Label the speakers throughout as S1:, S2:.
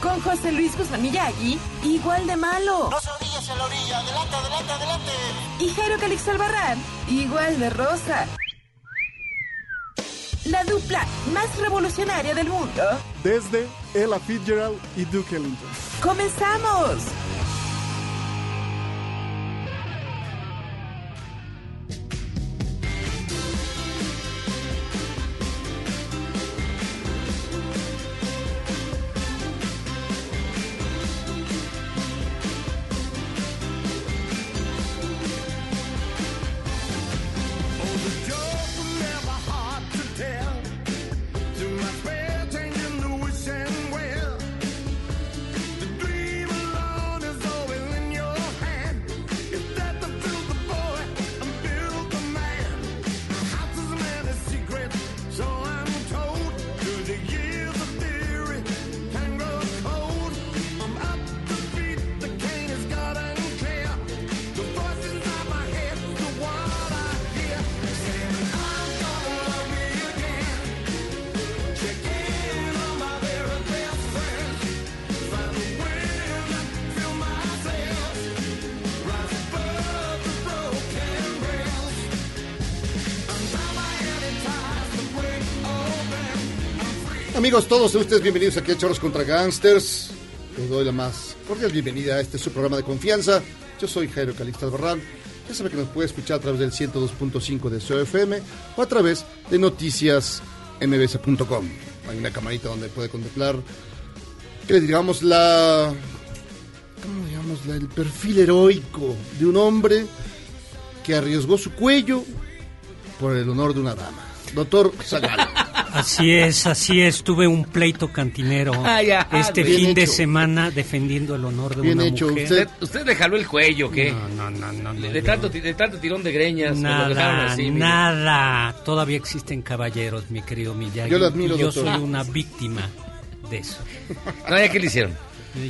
S1: con José Luis Guzmán Miyagi, igual de malo.
S2: No se orillas en la orilla, adelante, adelante, adelante.
S1: Y Jairo Calixto Albarrán, igual de rosa. La dupla más revolucionaria del mundo.
S3: desde Ella Fitzgerald y Duke Ellington.
S1: ¡Comenzamos!
S4: Amigos, todos ustedes bienvenidos aquí a Choros contra Gangsters. Les doy la más cordial bienvenida a este su programa de confianza. Yo soy Jairo Calixto Albarrán. Ya sabe que nos puede escuchar a través del 102.5 de COFM o a través de noticiasmbs.com. Hay una camarita donde puede contemplar, que le digamos la... ¿Cómo digamos? La, el perfil heroico de un hombre que arriesgó su cuello por el honor de una dama. Doctor Zagal.
S5: Así es, así es. Tuve un pleito cantinero
S6: Ah, ya.
S5: este fin de semana defendiendo el honor de
S4: Bien
S5: una
S4: hecho.
S5: mujer.
S4: Usted,
S6: ¿Usted, le jaló el cuello, ¿qué?
S5: No, no, no, no. no,
S6: de,
S5: no.
S6: tanto, ti- de tanto tirón de greñas.
S5: Nada,
S6: así,
S5: nada. Todavía existen caballeros, mi querido Miyagi.
S4: Yo lo admiro,
S5: y yo
S4: doctor.
S5: soy una víctima de eso.
S6: No, ya, ¿qué le hicieron?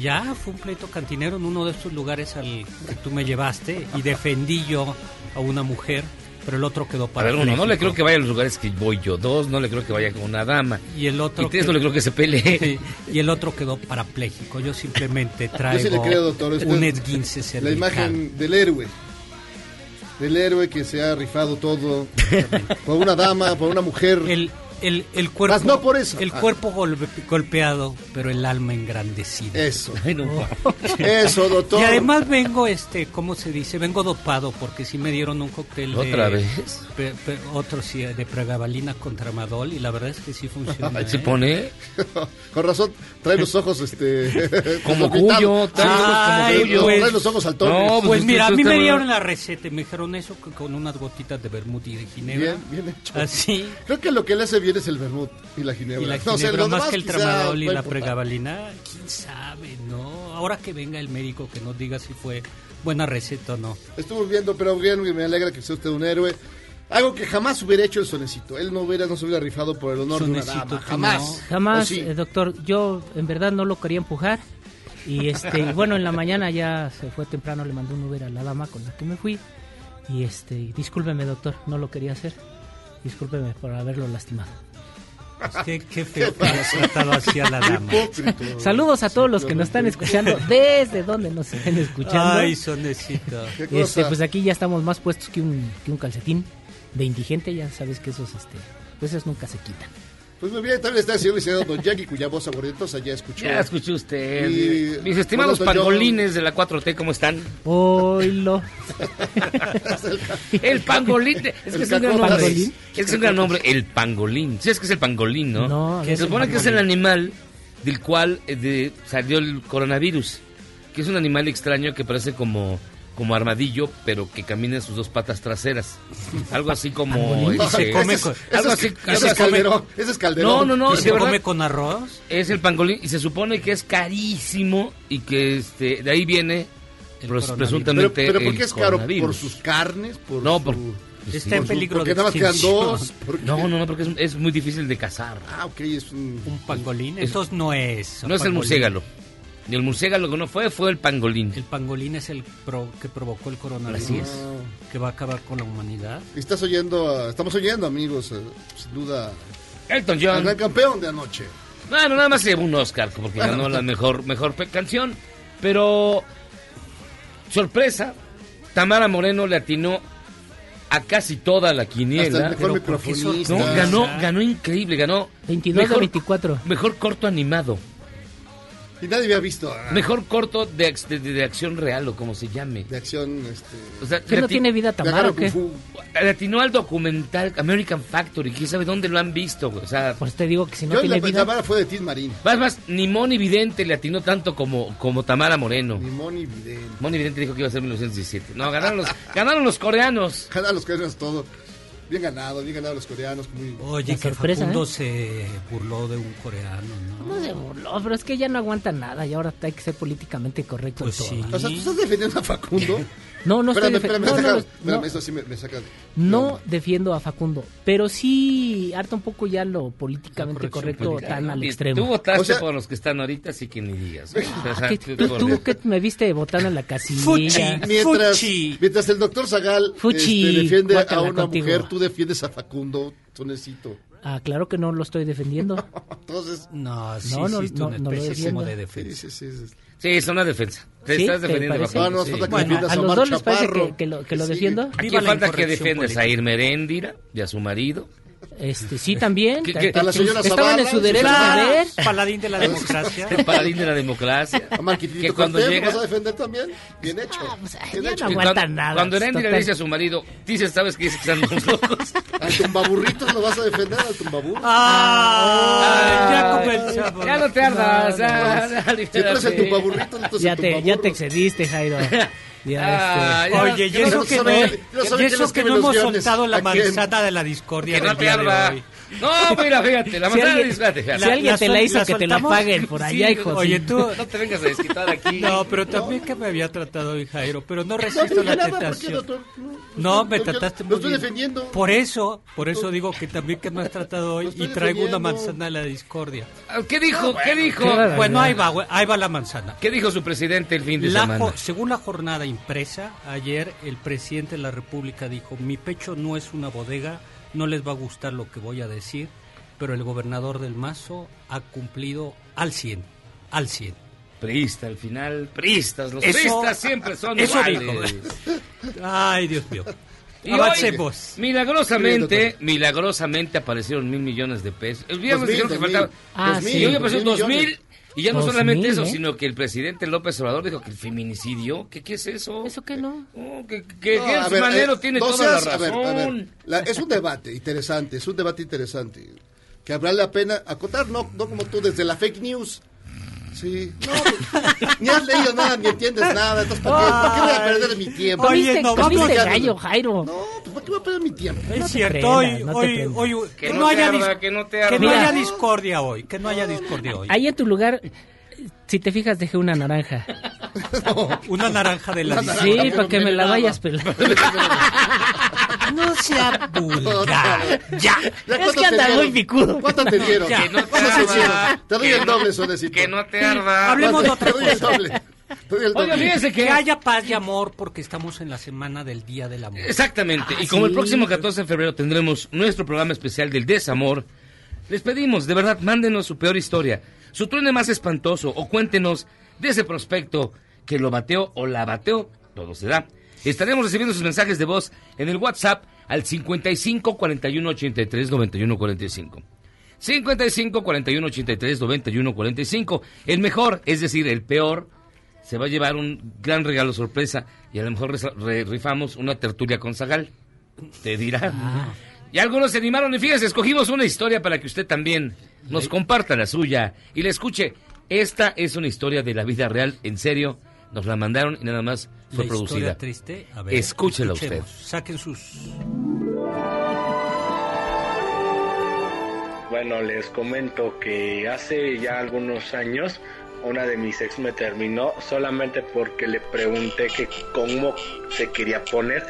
S5: Ya fue un pleito cantinero en uno de estos lugares al que tú me llevaste y defendí yo a una mujer, pero el otro quedó
S6: A
S5: para
S6: ver, uno, no le creo que vaya a los lugares que voy yo. Dos, no le creo que vaya con una dama.
S5: Y el otro
S6: Y tres,
S5: que-
S6: no le creo que se pelee.
S5: Sí, y el otro quedó parapléjico. Yo simplemente
S4: yo
S5: traigo
S4: sí le creo, doctor. Usted-
S5: un esguince
S4: la
S5: cervical.
S4: imagen del héroe. Del héroe que se ha rifado todo por una dama, por una mujer.
S5: El, el, el cuerpo,
S4: Más no por eso.
S5: El
S4: Ah.
S5: cuerpo golpe- golpeado, pero el alma engrandecida.
S4: Eso.
S6: Ay, no,
S4: Eso, doctor.
S5: Y además vengo, este, ¿cómo se dice? Vengo dopado porque sí me dieron un cóctel. de-
S6: ¿Otra vez?
S5: pe- pe- otro sí, de pregabalina contra madol y la verdad es que sí funciona.
S6: Se
S5: ¿eh?
S6: pone
S4: Con razón, trae los ojos, este.
S6: como cuyo. Trae los
S5: Ay, pues.
S4: trae los ojos saltones.
S6: No,
S5: Pues
S6: Pues
S5: mira, a mí me dieron la receta y me dijeron eso que con unas gotitas de vermut y de ginebra.
S4: Bien, bien hecho.
S5: Así.
S4: Creo que lo que le hace bien es el vermut y la ginebra.
S5: Y la
S4: No, o sea,
S5: ginebra,
S4: lo
S5: más
S4: demás
S5: que el tramadol y la pregabalina, quién sabe, ¿no? Ahora que venga el médico que nos diga si fue buena receta o no.
S4: Estuvo viendo, pero bien, me alegra que sea usted un héroe. Algo que jamás hubiera hecho el sonecito. Él no hubiera, no se hubiera rifado por el honor
S5: Sonecito,
S4: de una dama. Jamás.
S5: no.
S7: Jamás,
S4: ¿O sí?
S7: eh, doctor, yo en verdad no lo quería empujar. Y este, y bueno, en la mañana ya se fue temprano, le mandé un Uber a la dama con la que me fui. Y este, y discúlpeme, doctor, no lo quería hacer. Discúlpeme por haberlo lastimado.
S5: Qué, qué feo que tratado así a la dama.
S7: Saludos a todos los que nos están escuchando, desde donde nos estén escuchando.
S5: Ay, sonecito.
S4: ¿Qué
S7: Y este, pues aquí ya estamos más puestos que un, que un calcetín de indigente, ya sabes que esos, este, pues esos nunca se quitan.
S4: Pues muy bien, también está el señor licenciado Don Jackie, cuya voz aguardientosa ya escuchó.
S6: Ya escuchó usted.
S4: Y-
S6: Mis estimados
S4: Bueno, yo-
S6: pangolines de la 4T, ¿cómo están?
S7: Oilo.
S6: El pangolín. de- Es que
S4: El
S6: es un gran nombre.
S7: ¿Pangolín?
S6: Es que es un gran nombre. El pangolín. ¿Sí es que es el pangolín, no?
S7: No,
S6: Se
S7: es el
S6: supone que es el
S7: pangolín.
S6: animal del cual eh, de- salió el coronavirus. Que es un animal extraño que parece como, como armadillo, pero que camina en sus dos patas traseras. Algo así como.
S7: Pangolín.
S5: come
S4: Ese
S5: con-
S4: es-
S6: algo
S4: ese
S6: así.
S4: es-
S6: algo
S4: Calderón. Ese es Calderón.
S6: No, no, no.
S5: ¿Y se
S6: verdad,
S5: come con arroz?
S6: es el pangolín y se supone que es carísimo y que este de ahí viene
S5: El
S6: presuntamente
S4: Pero, pero ¿por qué es caro? ¿Por sus carnes? Por
S6: No,
S4: su-
S6: por-
S5: Está en
S4: por su-
S5: peligro
S4: Porque
S5: de
S4: nada más quedan
S5: extinción.
S4: dos.
S6: No, no, no, porque es, es muy difícil de cazar.
S4: Ah, ok, es un...
S5: ¿Un pangolín?
S6: Es-
S5: Entonces no es.
S6: No es el
S5: pangolín.
S6: murciélago. Y el murciélago que no fue, fue el pangolín.
S5: El pangolín es el pro- que provocó el coronavirus.
S6: Así es.
S5: Que va a acabar con la humanidad.
S4: Estás oyendo, a- estamos oyendo, amigos, eh, sin duda,
S6: Elton John.
S4: gran campeón de anoche.
S6: Bueno, nada más se llevó un Oscar porque ganó la mejor, mejor canción. Pero, sorpresa, Tamara Moreno le atinó a casi toda la
S4: Hasta el
S6: quiniela.
S4: mejor
S5: pero ¿por qué
S4: microfonista.
S6: No,
S5: sorpresa?
S6: ganó, ganó increíble, ganó
S7: 22 de
S6: mejor,
S7: 24.
S6: mejor corto animado.
S4: Y nadie había visto ah,
S6: Mejor corto de, ac- de, de acción real o como se llame.
S4: de acción, este...
S6: O sea,
S7: ¿Qué no tiene vida Tamara o qué?
S6: al documental American Factory. ¿Quién sabe dónde lo han visto? güey? O sea,
S7: Pues te digo que si no
S4: Yo
S7: tiene
S4: la,
S7: vida.
S4: Tamara fue de Tim Marín.
S6: más, más, ni Moni Vidente le atinó tanto como, como Tamara Moreno.
S4: Ni Moni Vidente.
S6: Moni Vidente dijo que iba a ser 1917. No, ganaron los, ganaron los coreanos.
S4: Ganan los coreanos todo. Bien ganado, bien ganado los coreanos. Muy...
S5: Oye, que
S7: sorpresa,
S5: Facundo
S7: ¿eh?
S5: se burló de un coreano, ¿no?
S7: No se burló, pero es que ya no aguanta nada y ahora hay que ser políticamente correcto en
S5: Pues
S7: todo.
S5: sí.
S4: O sea, ¿tú estás defendiendo a Facundo?
S7: No, no estoy
S4: espérame,
S7: defe-
S4: espérame,
S7: no, no,
S4: saca-
S7: no,
S4: espérame,
S7: no.
S4: eso sí me, me saca... de-
S7: No defiendo a Facundo, pero sí harta un poco ya lo políticamente correcto
S5: política.
S7: tan al extremo.
S6: Tú votaste
S4: O sea-
S6: por los que están ahorita, así que ni digas. ¿eh? O sea,
S7: ¿Qué-
S6: tú-
S7: tú, tú que me viste votando en la casilla.
S5: Fuchi.
S4: Mientras,
S5: Fuchi.
S4: mientras el doctor Zagal
S7: Fuchi,
S4: este, defiende a una
S7: contigo.
S4: mujer, tú defiendes a Facundo, Tonecito.
S7: Ah, claro que no lo estoy defendiendo.
S4: Entonces,
S5: No, sí
S7: No, no,
S5: hiciste
S7: no,
S5: una
S7: no lo defiendo.
S5: como de
S4: sí,
S5: defensa.
S4: sí, sí, sí.
S6: Sí, es una defensa. Te
S7: ¿Sí?
S6: estás
S7: ¿Te
S6: defendiendo. Facundo,
S4: No, no,
S6: sí.
S4: que
S5: Bueno,
S7: a
S4: a
S7: los dos les parece que, que lo, que lo
S4: Sí.
S7: defiendo.
S6: Aquí
S5: Viva la
S6: falta que defiendas a
S5: política.
S6: Irma Heréndira y a su marido.
S7: Este, sí, también.
S6: ¿Qué- qué-
S4: A la señora
S7: Estaban en su derecho
S5: Claro,
S7: de ver.
S5: paladín de la democracia.
S6: El paladín de la democracia.
S4: A Marquitito
S6: que cuando
S4: Cortés, ¿lo
S6: llega...
S4: vas a defender también? Bien hecho.
S7: Ah, pues, ay,
S4: Bien
S7: ya
S4: hecho.
S7: no
S6: cuando,
S7: nada,
S6: Cuando le dice a su marido, dices, ¿sabes que dices que están los locos?
S4: ¿Al tumbaburritos lo vas a defender? ¿Al tumbaburro?
S5: Ah, ya comenzamos.
S6: Ya no te ardas.
S7: No, no,
S6: ah,
S7: no.
S6: ya,
S4: Si tú eres el
S6: libérate.
S4: tumbaburrito, no
S7: Ya
S4: el
S7: te, ya te
S4: tumbaburro.
S7: excediste, Jairo. Ya,
S6: Ah,
S7: este.
S5: Oye, y eso que no, que hemos soltado la manzana de la discordia
S6: Que no
S5: del
S6: te
S5: día de
S6: arda.
S5: hoy.
S6: No, mira, fíjate, la
S7: Si
S6: manzana
S7: alguien-
S6: fíjate,
S7: si alguien
S5: la
S7: te la hizo,
S5: la
S7: que te la paguen por allá,
S5: Sí,
S7: hijo.
S5: Oye,
S7: sí.
S5: tú...
S6: No te vengas a desquitar aquí.
S5: No, pero también que me había tratado hoy Jairo, pero no
S4: No
S5: resisto
S4: dije
S5: la
S4: nada, ¿por qué,
S5: tentación.
S4: doctor?
S5: No, me trataste
S4: Lo
S5: muy
S4: estoy
S5: bien.
S4: defendiendo.
S5: Por eso, por eso digo que también que me has tratado hoy y traigo una manzana de la discordia.
S6: ¿Qué dijo? ¿Qué dijo?
S7: qué barbaridad.
S5: Bueno, ahí va, güey, ahí va la manzana.
S6: ¿Qué dijo su presidente el fin de
S5: La
S6: semana?
S5: según la jornada impresa, ayer el presidente de la República dijo, mi pecho no es una bodega, no les va a gustar lo que voy a decir, pero el gobernador del Mazo ha cumplido al 100, al 100.
S6: Prista, al final, pristas. Los
S5: Eso-
S6: pristas siempre son
S5: eso
S6: iguales.
S5: Ay, Dios mío.
S6: Y hoy,
S5: Avancemos.
S6: milagrosamente, milagrosamente aparecieron mil millones de pesos. El viernes
S4: Dos mil,
S6: dijeron que
S4: dos mil.
S6: faltaba...
S7: Ah,
S4: Dos
S7: sí.
S6: Y hoy
S4: mil,
S6: aparecieron
S4: dos mil
S6: mil.
S4: millones.
S6: Y ya no
S7: Dos
S6: solamente
S7: mil,
S6: eso,
S7: ¿eh?
S6: sino que el presidente López Obrador dijo que el feminicidio, ¿qué, qué es eso?
S7: ¿Eso qué no?
S6: Oh, que que,
S4: No,
S6: que
S4: a
S6: el
S4: ver,
S6: Manero
S4: eh,
S6: tiene
S4: no
S6: toda la
S4: a ver,
S6: razón.
S4: a ver, la- es un debate interesante, es un debate interesante. Que habrá la pena acotar, no, no como tú, desde la fake news. Sí, no, ni has leído nada, ni entiendes nada, entonces ¿para qué, ¿para qué voy a perder mi tiempo?
S5: Oye, no, vamos-
S7: gallo, Jairo.
S4: No, pues ¿para qué voy a perder mi tiempo?
S5: Es
S7: No
S5: cierto,
S7: prendas,
S5: hoy,
S7: no
S5: hoy, hoy,
S6: Que
S5: que
S6: no
S5: no
S6: te
S5: haya,
S6: arda, que no te
S5: que
S6: arda.
S5: no haya discordia hoy, que no haya discordia hoy.
S7: Ahí en tu lugar, si te fijas, dejé una naranja.
S5: Una naranja de la
S7: Sí, para que me la vayas pelando.
S5: No sea vulgar. Ya.
S4: ¿Ya
S7: Es que
S4: te
S7: anda muy picudo.
S4: ¿Cuánto te dieron?
S6: Que no te
S4: ¿Cuánto te
S6: arda.
S4: dieron? Te doy el
S6: no-
S4: doble, Solecito.
S6: Que no te arda.
S5: Hablemos de otra
S4: Te doy el
S5: cosa.
S4: doble. Te doy el
S6: Oiga,
S4: doble.
S6: fíjense
S5: Que
S6: que...
S5: haya paz y amor porque estamos en la semana del Día del Amor.
S6: Exactamente.
S7: Ah,
S6: y como el próximo 14 de febrero tendremos nuestro programa especial del desamor, les pedimos, de verdad, mándenos su peor historia, su truene más espantoso o cuéntenos de ese prospecto que lo bateó o la bateó, todo se da. Estaremos recibiendo sus mensajes de voz en el WhatsApp al 55 41 83 91 45. 55 41 83 91 45. El mejor, es decir, el peor, se va a llevar un gran regalo sorpresa y a lo mejor rifamos una tertulia con Zagal. Te dirá. Y algunos se animaron y fíjese, escogimos una historia para que usted también nos comparta la suya y la escuche. Esta es una historia de la vida real, en serio. Nos la mandaron y nada más fue
S5: La
S6: producida.
S5: historia triste. A ver,
S6: Escúchela usted.
S5: Saquen sus...
S8: Bueno, les comento que hace ya algunos años una de mis ex me terminó solamente porque le pregunté que cómo se quería poner.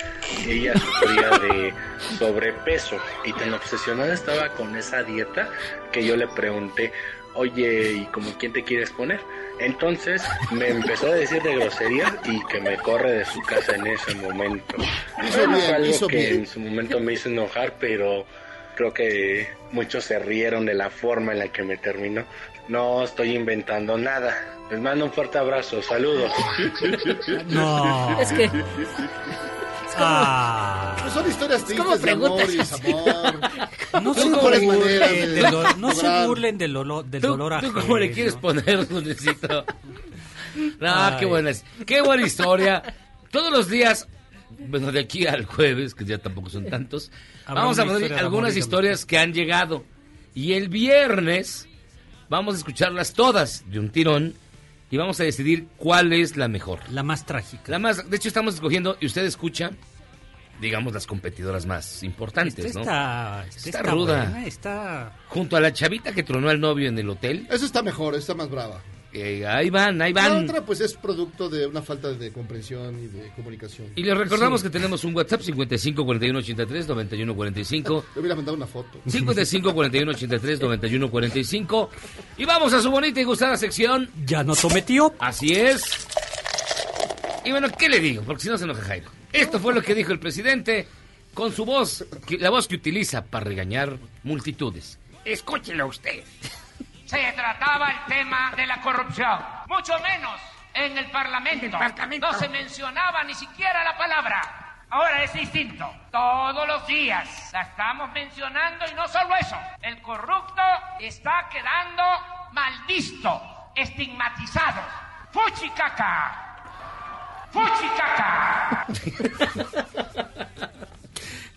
S8: Ella sufría de sobrepeso y tan obsesionada estaba con esa dieta que yo le pregunté, oye, ¿y como quién te quieres poner? Entonces me empezó a decir de groserías y que me corre de su casa en ese momento. Bueno,
S4: bien,
S8: fue algo que
S4: bien.
S8: en su momento me hizo enojar, pero creo que muchos se rieron de la forma en la que me terminó. No estoy inventando nada. Les mando un fuerte abrazo. Saludos.
S5: No.
S7: Es que
S5: Ah.
S4: Pues son historias
S7: como
S4: tristes de amor y
S7: preguntas.
S4: desamor.
S5: No se burlen, del
S4: de
S5: do- no se burlen del, olo- del
S6: ¿Tú,
S5: dolor
S6: tú
S5: ajeno.
S6: cómo le quieres poner, Dulcecito? No,
S5: Ay.
S6: qué buena, es- qué buena historia. Todos los días, bueno, de aquí al jueves, que ya tampoco son tantos,
S5: Habrá
S6: vamos a poner
S5: historia
S6: algunas historias que han llegado. Y el viernes vamos a escucharlas todas de un tirón y vamos a decidir cuál es la mejor.
S5: La más trágica.
S6: La más, de hecho estamos escogiendo y usted escucha, digamos, las competidoras más importantes,
S5: Esta
S6: ¿no?
S5: está,
S6: está ruda.
S5: buena, está...
S6: Junto a la chavita que tronó al novio en el hotel.
S4: Eso está mejor, está más brava.
S6: Eh, ahí van, ahí
S4: La
S6: van.
S4: otra, pues, es producto de una falta de comprensión y de comunicación.
S6: Y les recordamos que tenemos un WhatsApp 55 41 83 91 45.
S4: Le hubiera mandado una foto.
S6: 55 41 83 91 45. Y vamos a su bonita y gustada sección.
S5: Ya no tome tío.
S6: Así es. Y bueno, ¿qué le digo? Porque si no se enoja Jairo. Esto fue lo que dijo el presidente con su voz, la voz que utiliza para regañar multitudes. Escúchelo usted.
S9: Se trataba el tema de la corrupción. Mucho menos en el Parlamento. No se mencionaba ni siquiera la palabra. Ahora es distinto. Todos los días la estamos mencionando y no solo eso. El corrupto está quedando mal visto, estigmatizado. ¡Fuchicaca! ¡Fuchicaca!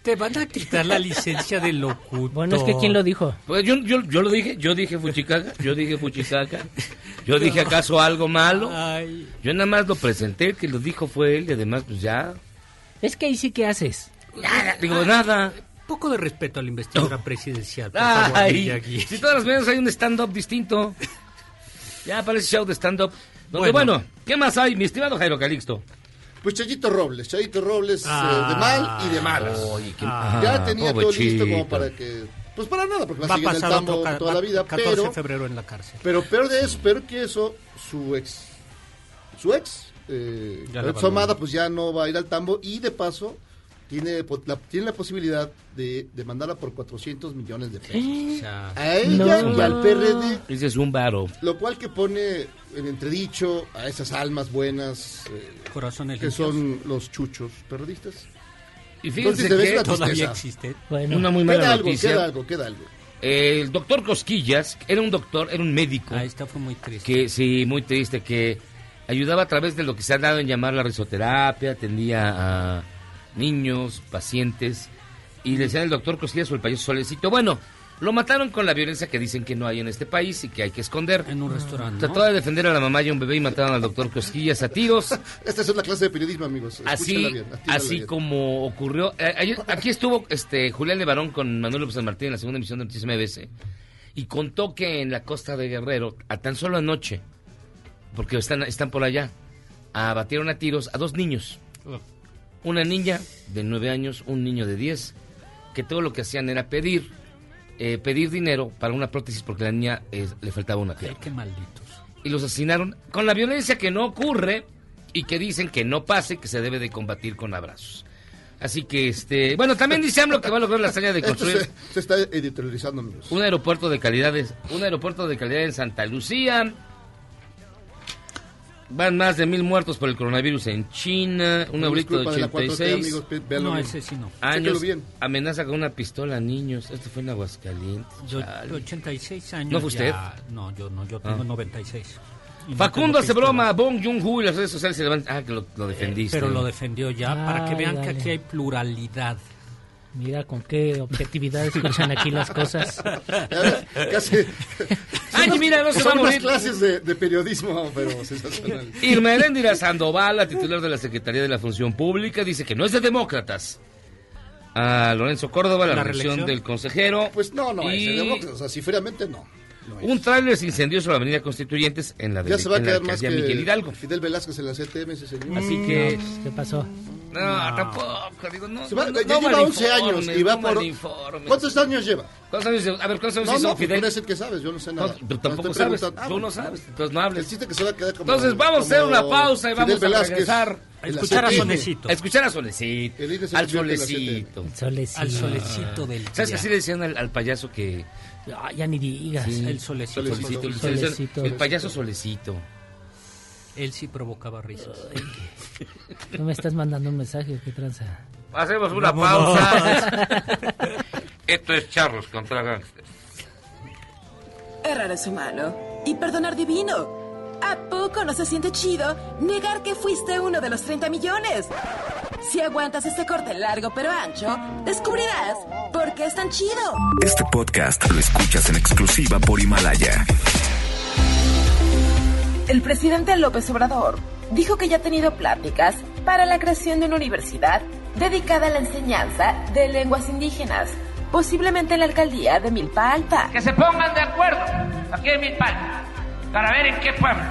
S5: Te van a quitar la licencia de locutor.
S7: bueno, es que ¿quién lo dijo?
S6: Pues yo, yo, yo lo dije, yo dije fuchicaca, yo dije fuchicaca, yo dije acaso algo malo.
S5: Ay,
S6: Yo nada más lo presenté, el que lo dijo fue él y además pues ya,
S7: Es que ahí sí que haces.
S6: nada, digo nada.
S5: poco de respeto a la investidura presidencial, por favor,
S6: Ay,
S5: Miyagi.
S6: si todas las veces hay un stand-up distinto. Ya parece show de stand-up. Donde, bueno.
S5: Bueno.
S6: ¿qué más hay, mi estimado Jairo Calixto?
S4: Pues Chayito Robles, Chayito Robles
S5: Ah.
S4: eh, de mal y de malas.
S6: Oye, qué-
S5: Ah,
S4: ya tenía todo listo como para que... Pues para nada, porque va,
S5: Va
S4: a seguir en el tambo
S5: otro
S4: toda
S5: va-
S4: la vida,
S5: 14
S4: pero...
S5: de febrero en la cárcel.
S4: Pero peor de eso, peor que eso, su ex, su ex, eh. Amada, pues ya no va a ir al tambo y de paso tiene la, tiene la posibilidad de demandarla por 400 millones de pesos.
S5: O sea,
S4: A ella
S7: No.
S4: y al PRD,
S6: Ese es un varo.
S4: lo cual que pone en entredicho a esas almas buenas eh,
S5: corazones
S4: que
S5: limpios.
S4: son los chuchos periodistas.
S6: Y fíjense
S4: Entonces,
S6: que
S5: todavía
S4: tristeza.
S5: existe.
S7: Bueno,
S6: una muy mala
S4: Queda algo,
S6: noticia.
S4: queda algo, queda algo.
S6: El doctor Cosquillas era un doctor, era un médico.
S5: Ah, esta fue muy triste.
S6: que sí, muy triste, que ayudaba a través de lo que se ha dado en llamar la risoterapia, atendía a niños, pacientes, y le decían el doctor Cosquillas o el payaso Solecito. Bueno, lo mataron con la violencia que dicen que no hay en este país y que hay que esconder.
S5: En un restaurante, ¿no?
S6: Trataba de defender a la mamá y a un bebé y mataron al doctor Cosquillas a tiros.
S4: Esta es una clase de periodismo, amigos.
S6: Así,
S4: bien,
S6: así
S4: bien.
S6: como ocurrió. eh, aquí estuvo este Julián Levarón con Manuel López San Martín en la segunda emisión de Noticias MBS y contó que en la costa de Guerrero, a tan solo anoche, porque están, están por allá, abatieron a tiros a dos niños. Una niña de nueve años, un niño de 10, que todo lo que hacían era pedir, eh, pedir dinero para una prótesis porque la niña eh, le faltaba una
S5: Ay,
S6: pierna
S5: qué malditos.
S6: y los asesinaron con la violencia que no ocurre y que dicen que no pase, que se debe de combatir con abrazos. Así que, este, bueno, también dice AMLO que va a lograr la hazaña de construir
S4: se, se está editorializando, amigos.
S6: un aeropuerto de calidad, un aeropuerto de calidad en Santa Lucía. Van más de mil muertos por el coronavirus en China. Un abuelito de
S4: culpa de la 4T,
S6: 86
S4: amigos,
S5: No, ese sí no.
S6: Años
S4: bien.
S6: amenaza con una pistola a niños. Esto fue en Aguascalientes.
S5: Yo,
S6: Chale.
S5: 86 años.
S6: ¿No fue usted?
S5: ya- No, yo no, yo tengo
S6: Ah.
S5: 96. Y no
S6: Facundo hace
S5: pistola.
S6: broma a Bong Joon-ho y las redes sociales se levantan. Ah, que lo, lo defendiste.
S5: Pero lo defendió ya para que vean que
S10: dale.
S5: aquí hay pluralidad.
S10: Mira con qué objetividad escuchan aquí las cosas.
S4: Casi.
S6: Ay, mira, no se va a morir.
S4: clases de, de periodismo, pero sensacional.
S6: Irma Heréndira Sandoval, la titular de la Secretaría de la Función Pública, dice que no es de demócratas. A Lorenzo Córdoba, la,
S5: ¿La
S6: reelección del consejero.
S4: Pues no, no,
S6: Y
S4: es de demócratas, o sea, si fríamente no.
S6: Un tráiler se incendió sobre la avenida Constituyentes en la,
S4: ya
S6: de,
S4: se va a quedar más que
S6: Miguel Hidalgo.
S4: Fidel Velázquez en la CTM, ese señor.
S6: Así que...
S10: ¿Qué pasó?
S6: No, tampoco, digo, no.
S4: Se va-
S6: no,
S4: ya
S6: no
S4: lleva 11 años y va
S6: no
S4: por... ¿Cuántos años lleva?
S6: ¿Cuántos años lleva? A ver, ¿cuántos años
S4: No,
S6: hizo
S4: no, pues
S6: Fidel?
S4: tú eres el que sabes, yo no sé
S6: No,
S4: nada.
S6: tú tampoco sabes.
S4: Ah,
S6: tú no sabes, entonces no
S4: El
S6: hables.
S4: que se va a quedar como...
S6: Entonces vamos a hacer una pausa y
S4: Fidel
S6: vamos a regresar
S5: A escuchar a
S4: CTM.
S5: Sonecito.
S6: a escuchar a Solecito,
S4: El
S6: al Solecito.
S10: Solecito.
S5: Al solecito del
S6: ¿Sabes que así le decían al, al payaso que...
S10: Ah, ya ni digas.
S6: Sí.
S5: El solecito.
S6: Solecito,
S5: el
S6: le
S5: solecito.
S10: Solecito.
S6: el payaso Solecito.
S5: Él sí provocaba risas.
S10: ¿No me estás mandando un mensaje? ¿Qué tranza?
S6: Hacemos una
S5: Vámonos.
S6: pausa. Esto es Charlos contra Gangsters.
S1: Errar es humano y perdonar divino. ¿A poco no se siente chido negar que fuiste uno de los 30 millones? Si aguantas este corte largo pero ancho, descubrirás por qué es tan chido.
S11: Este podcast lo escuchas en exclusiva por Himalaya.
S1: El presidente López Obrador dijo que ya ha tenido pláticas para la creación de una universidad dedicada a la enseñanza de lenguas indígenas, posiblemente en la alcaldía de Milpa Alta.
S9: Que se pongan de acuerdo aquí en Milpalta para ver en qué pueblo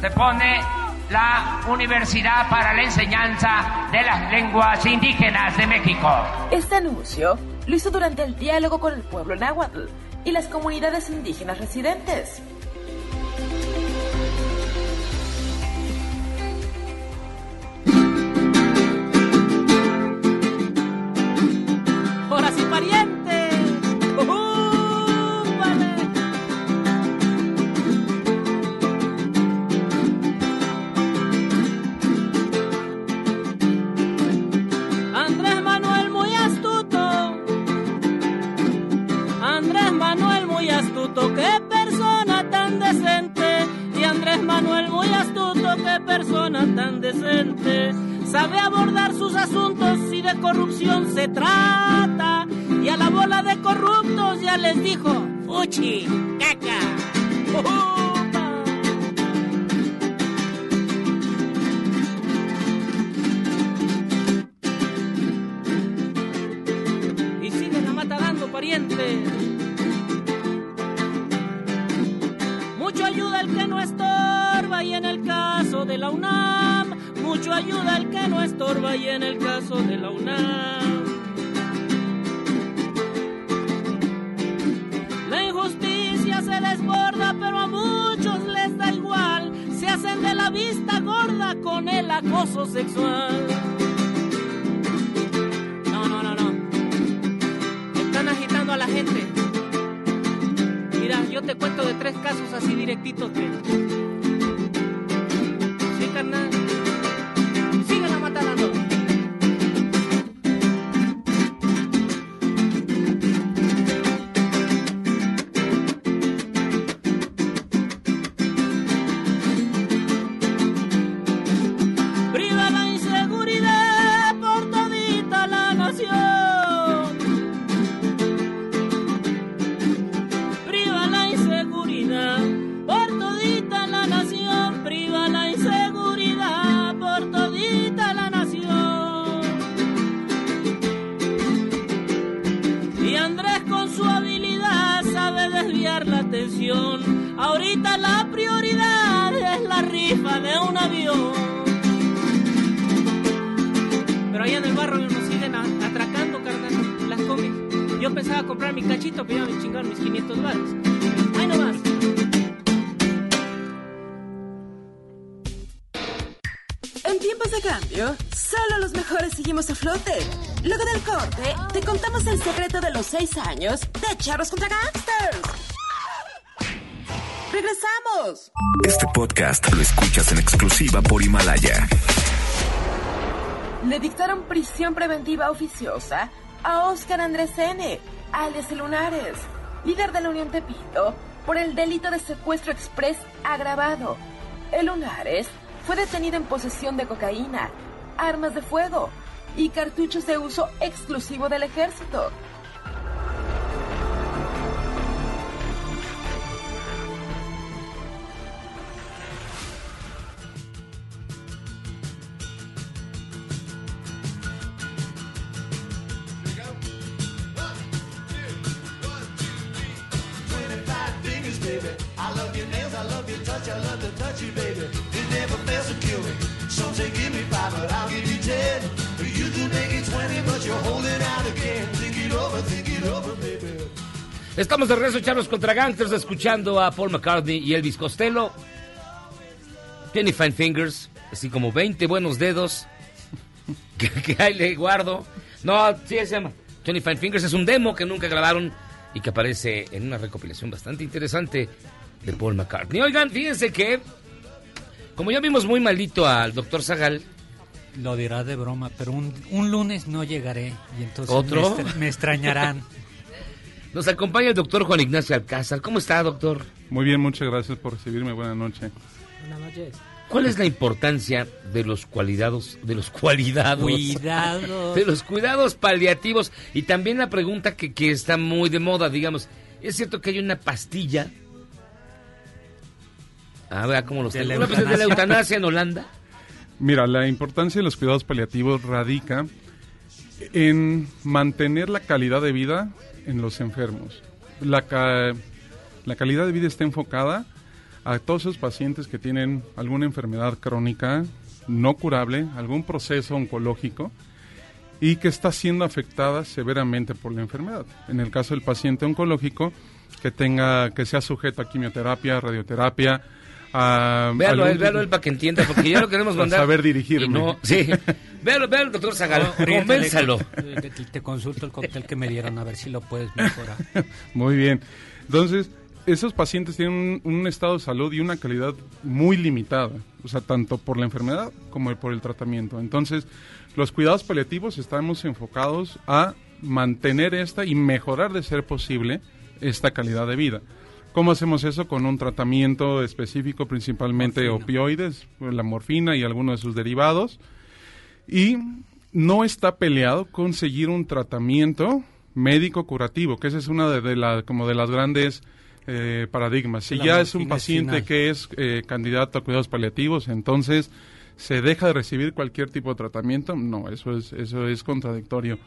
S9: se pone la Universidad para la Enseñanza de las Lenguas Indígenas de México.
S1: Este anuncio lo hizo durante el diálogo con el pueblo náhuatl y las comunidades indígenas residentes.
S10: Pariente! Andrés Manuel muy astuto. Andrés Manuel muy astuto, qué persona tan decente. Y Andrés Manuel muy astuto, qué persona tan decente. Sabe abordar sus asuntos si de corrupción se trata. Y a la bola de corruptos ya les dijo, fuchi, caca. Y sigue la mata dando pariente. Mucho ayuda el que no estorba y en el caso de la UNAM, mucho ayuda el que no estorba y en el caso de la UNAM. Vista gorda con el acoso sexual. No, no, no, no. Están agitando a la gente. Mira, yo te cuento de tres casos así directitos que. Sí, carnal.
S1: Preventiva oficiosa a Óscar Andrés N., alias Lunares, líder de la Unión Tepito, por el delito de secuestro express agravado. El Lunares fue detenido en posesión de cocaína, armas de fuego y cartuchos de uso exclusivo del ejército.
S6: Estamos de regreso, charlos contra gangsters, escuchando a Paul McCartney y Elvis Costello. Tiene Fine Fingers, así como 20 buenos dedos que, que ahí le guardo. No, sí se llama. Johnny Fine Fingers es un demo que nunca grabaron y que aparece en una recopilación bastante interesante de Paul McCartney. Oigan, fíjense que, como ya vimos muy malito al doctor Zagal,
S5: Lo dirá de broma, pero un, un lunes no llegaré y entonces
S6: ¿Otro?
S5: Me, me extrañarán.
S6: nos acompaña el doctor Juan Ignacio Alcázar. ¿Cómo está, doctor?
S12: Muy bien, muchas gracias por recibirme. Buenas noches.
S7: Buenas noches.
S6: ¿Cuál es la importancia de los cuidados, de los cuidados,
S5: Cuidados.
S6: de los cuidados paliativos? Y también la pregunta que, que está muy de moda, digamos, ¿es cierto que hay una pastilla? A ver, ¿cómo los
S5: ¿De
S6: de la
S5: eutanasia
S6: en Holanda?
S12: Mira, la importancia de los cuidados paliativos radica en mantener la calidad de vida en los enfermos. La, la calidad de vida está enfocada a todos esos pacientes que tienen alguna enfermedad crónica no curable, algún proceso oncológico y que está siendo afectada severamente por la enfermedad. En el caso del paciente oncológico, que tenga que sea sujeto a quimioterapia, radioterapia, a
S6: Véalo
S12: algún
S6: él, véalo él para que entienda, porque ya lo queremos mandar.
S12: saber dirigirme.
S6: No, sí. Véalo, véalo, doctor Zagal, convénzalo.
S5: Te, te consulto el cóctel que me dieron a ver si lo puedes mejorar.
S12: Muy bien. Entonces, esos pacientes tienen un, un estado de salud y una calidad muy limitada, o sea, tanto por la enfermedad como por el tratamiento. Entonces, los cuidados paliativos estamos enfocados a mantener esta y mejorar de ser posible esta calidad de vida. ¿Cómo hacemos eso? Con un tratamiento específico, principalmente opioides, la morfina y algunos de sus derivados. Y no está peleado con seguir un tratamiento médico curativo, que esa es una de, de la, como de las grandes eh, paradigmas. Si
S5: La
S12: ya es un
S5: es
S12: paciente que es eh, candidato a cuidados paliativos, entonces se deja de recibir cualquier tipo de tratamiento. No, eso es, eso es contradictorio.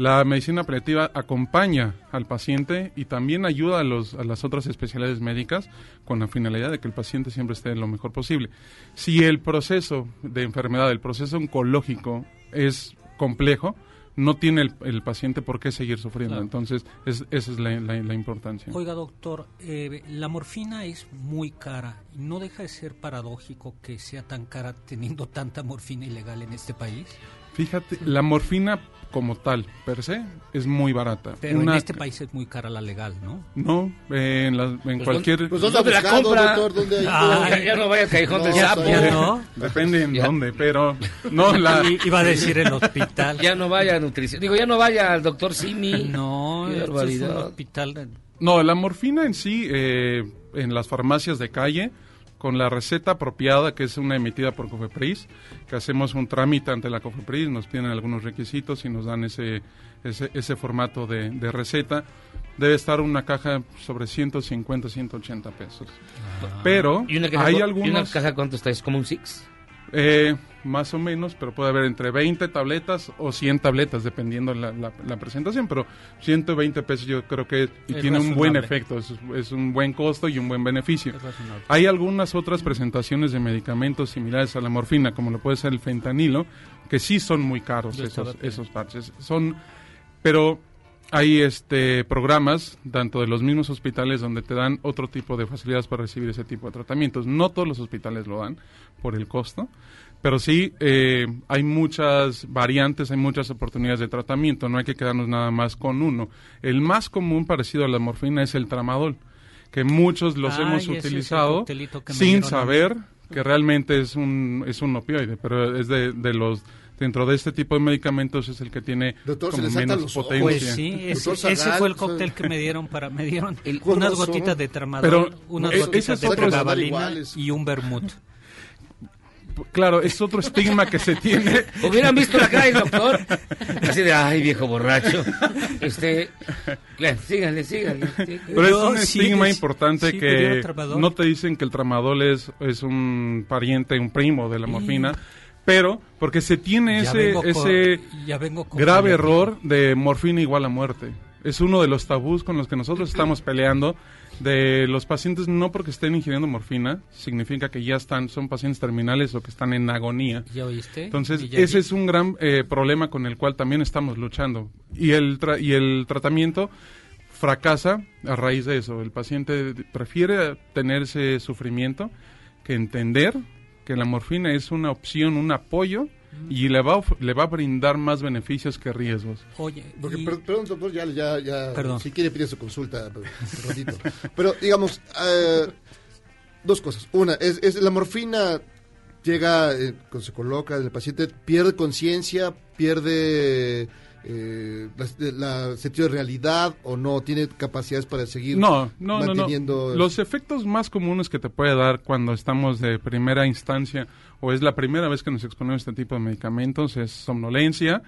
S12: La medicina paliativa acompaña al paciente y también ayuda a, los, a las otras especialidades médicas con la finalidad de que el paciente siempre esté lo mejor posible. Si el proceso de enfermedad, el proceso oncológico es complejo, no tiene el, el paciente por qué seguir sufriendo.
S5: Claro.
S12: Entonces, es- esa es la, la- la importancia.
S5: Oiga, doctor, eh, la morfina es muy cara. ¿No deja de ser paradójico que sea tan cara teniendo tanta morfina ilegal en este país?
S12: Fíjate, la morfina como tal, per se, es muy barata.
S5: Pero
S12: Una-
S5: en este país es muy cara la legal, ¿no?
S12: No, eh, en, la- en cualquier...
S4: Pues ¿dónde ha buscado, doctor? ¿Dónde ha ido?
S5: Ah,
S6: Ya, ya no vaya al callejón del
S4: No,
S6: sapo.
S4: ya
S5: ¿Ya no?
S12: Depende en
S6: Ya.
S12: dónde, pero no la...
S5: I- Iba a decir el hospital.
S6: Ya no vaya a nutrición. Digo, ya no vaya al doctor Simi.
S5: No, es un hospital.
S12: No, la morfina en sí, eh, en las farmacias de calle, con la receta apropiada, que es una emitida por Cofepris, que hacemos un trámite ante la Cofepris, nos piden algunos requisitos y nos dan ese, ese, ese formato de, de receta. Debe estar una caja sobre 150, 180 pesos. Pero
S6: ¿Y una caja,
S12: hay
S6: cu- ¿Y una
S12: algunos...
S6: caja cuánto está? ¿Es como un six?
S12: Eh, más o menos, pero puede haber entre 20 tabletas o 100 tabletas, dependiendo la, la, la presentación, pero 120 pesos yo creo que y
S5: Es
S12: tiene un buen efecto, es, es un buen costo y un buen beneficio. Hay algunas otras presentaciones de medicamentos similares a la morfina, como lo puede ser el fentanilo, que sí son muy caros esos, esos parches. Son, pero hay este programas, tanto de los mismos hospitales, donde te dan otro tipo de facilidades para recibir ese tipo de tratamientos. No todos los hospitales lo dan por el costo, pero sí eh, hay muchas variantes, hay muchas oportunidades de tratamiento. No hay que quedarnos nada más con uno. El más común parecido a la morfina es el tramadol que muchos los hemos utilizado sin saber que realmente es un, es un opioide, pero es de, de los... Dentro de este tipo de medicamentos es el que tiene
S4: Doctor,
S12: como menos
S4: los ojos.
S12: potencia.
S5: Pues sí, ese, ese fue el cóctel que me dieron para me dieron
S4: Con
S5: unas gotitas de tramadol,
S12: Pero,
S5: unas
S12: eh, ese
S5: gotitas
S12: es
S5: de
S12: otro-
S5: pregabalina y un vermut.
S12: Claro, es otro estigma que se tiene.
S6: Hubieran visto la cara del doctor. Así de, ay, viejo borracho. Este, claro, síganle, síganle. sí.
S12: Pero es un
S5: sí,
S12: estigma
S5: es-
S12: importante
S5: sí,
S12: que no te dicen que el tramadol es, es un pariente, un primo de la morfina, pero porque se tiene
S5: Ya
S12: ese, ese
S5: ya vengo con
S12: grave error de morfina igual a muerte. Es uno de los tabús con los que nosotros estamos peleando de los pacientes no porque estén ingiriendo morfina, significa que ya están, son pacientes terminales o que están en agonía.
S5: ¿Ya oíste?
S12: Entonces,
S5: Y ya
S12: ese
S5: vi-
S12: es un gran eh, problema con el cual también estamos luchando. Y el, tra- y el tratamiento fracasa a raíz de eso. El paciente prefiere tener ese sufrimiento que entender que la morfina es una opción, un apoyo y le va, a le va a brindar más beneficios que riesgos.
S5: Oye,
S4: Porque,
S5: y-
S4: per- perdón, doctor, ya, ya, ya
S5: Perdón.
S4: si quiere pide su consulta pero, un ratito. Pero, digamos, eh, dos cosas. Una, es, es la morfina llega, eh, cuando se coloca, el paciente pierde conciencia, pierde eh, la, la sentido de realidad o no tiene capacidades para seguir
S12: No, no, no, no.
S4: manteniendo...
S12: Los efectos más comunes que te puede dar cuando estamos de primera instancia o es la primera vez que nos exponemos a este tipo de medicamentos es somnolencia,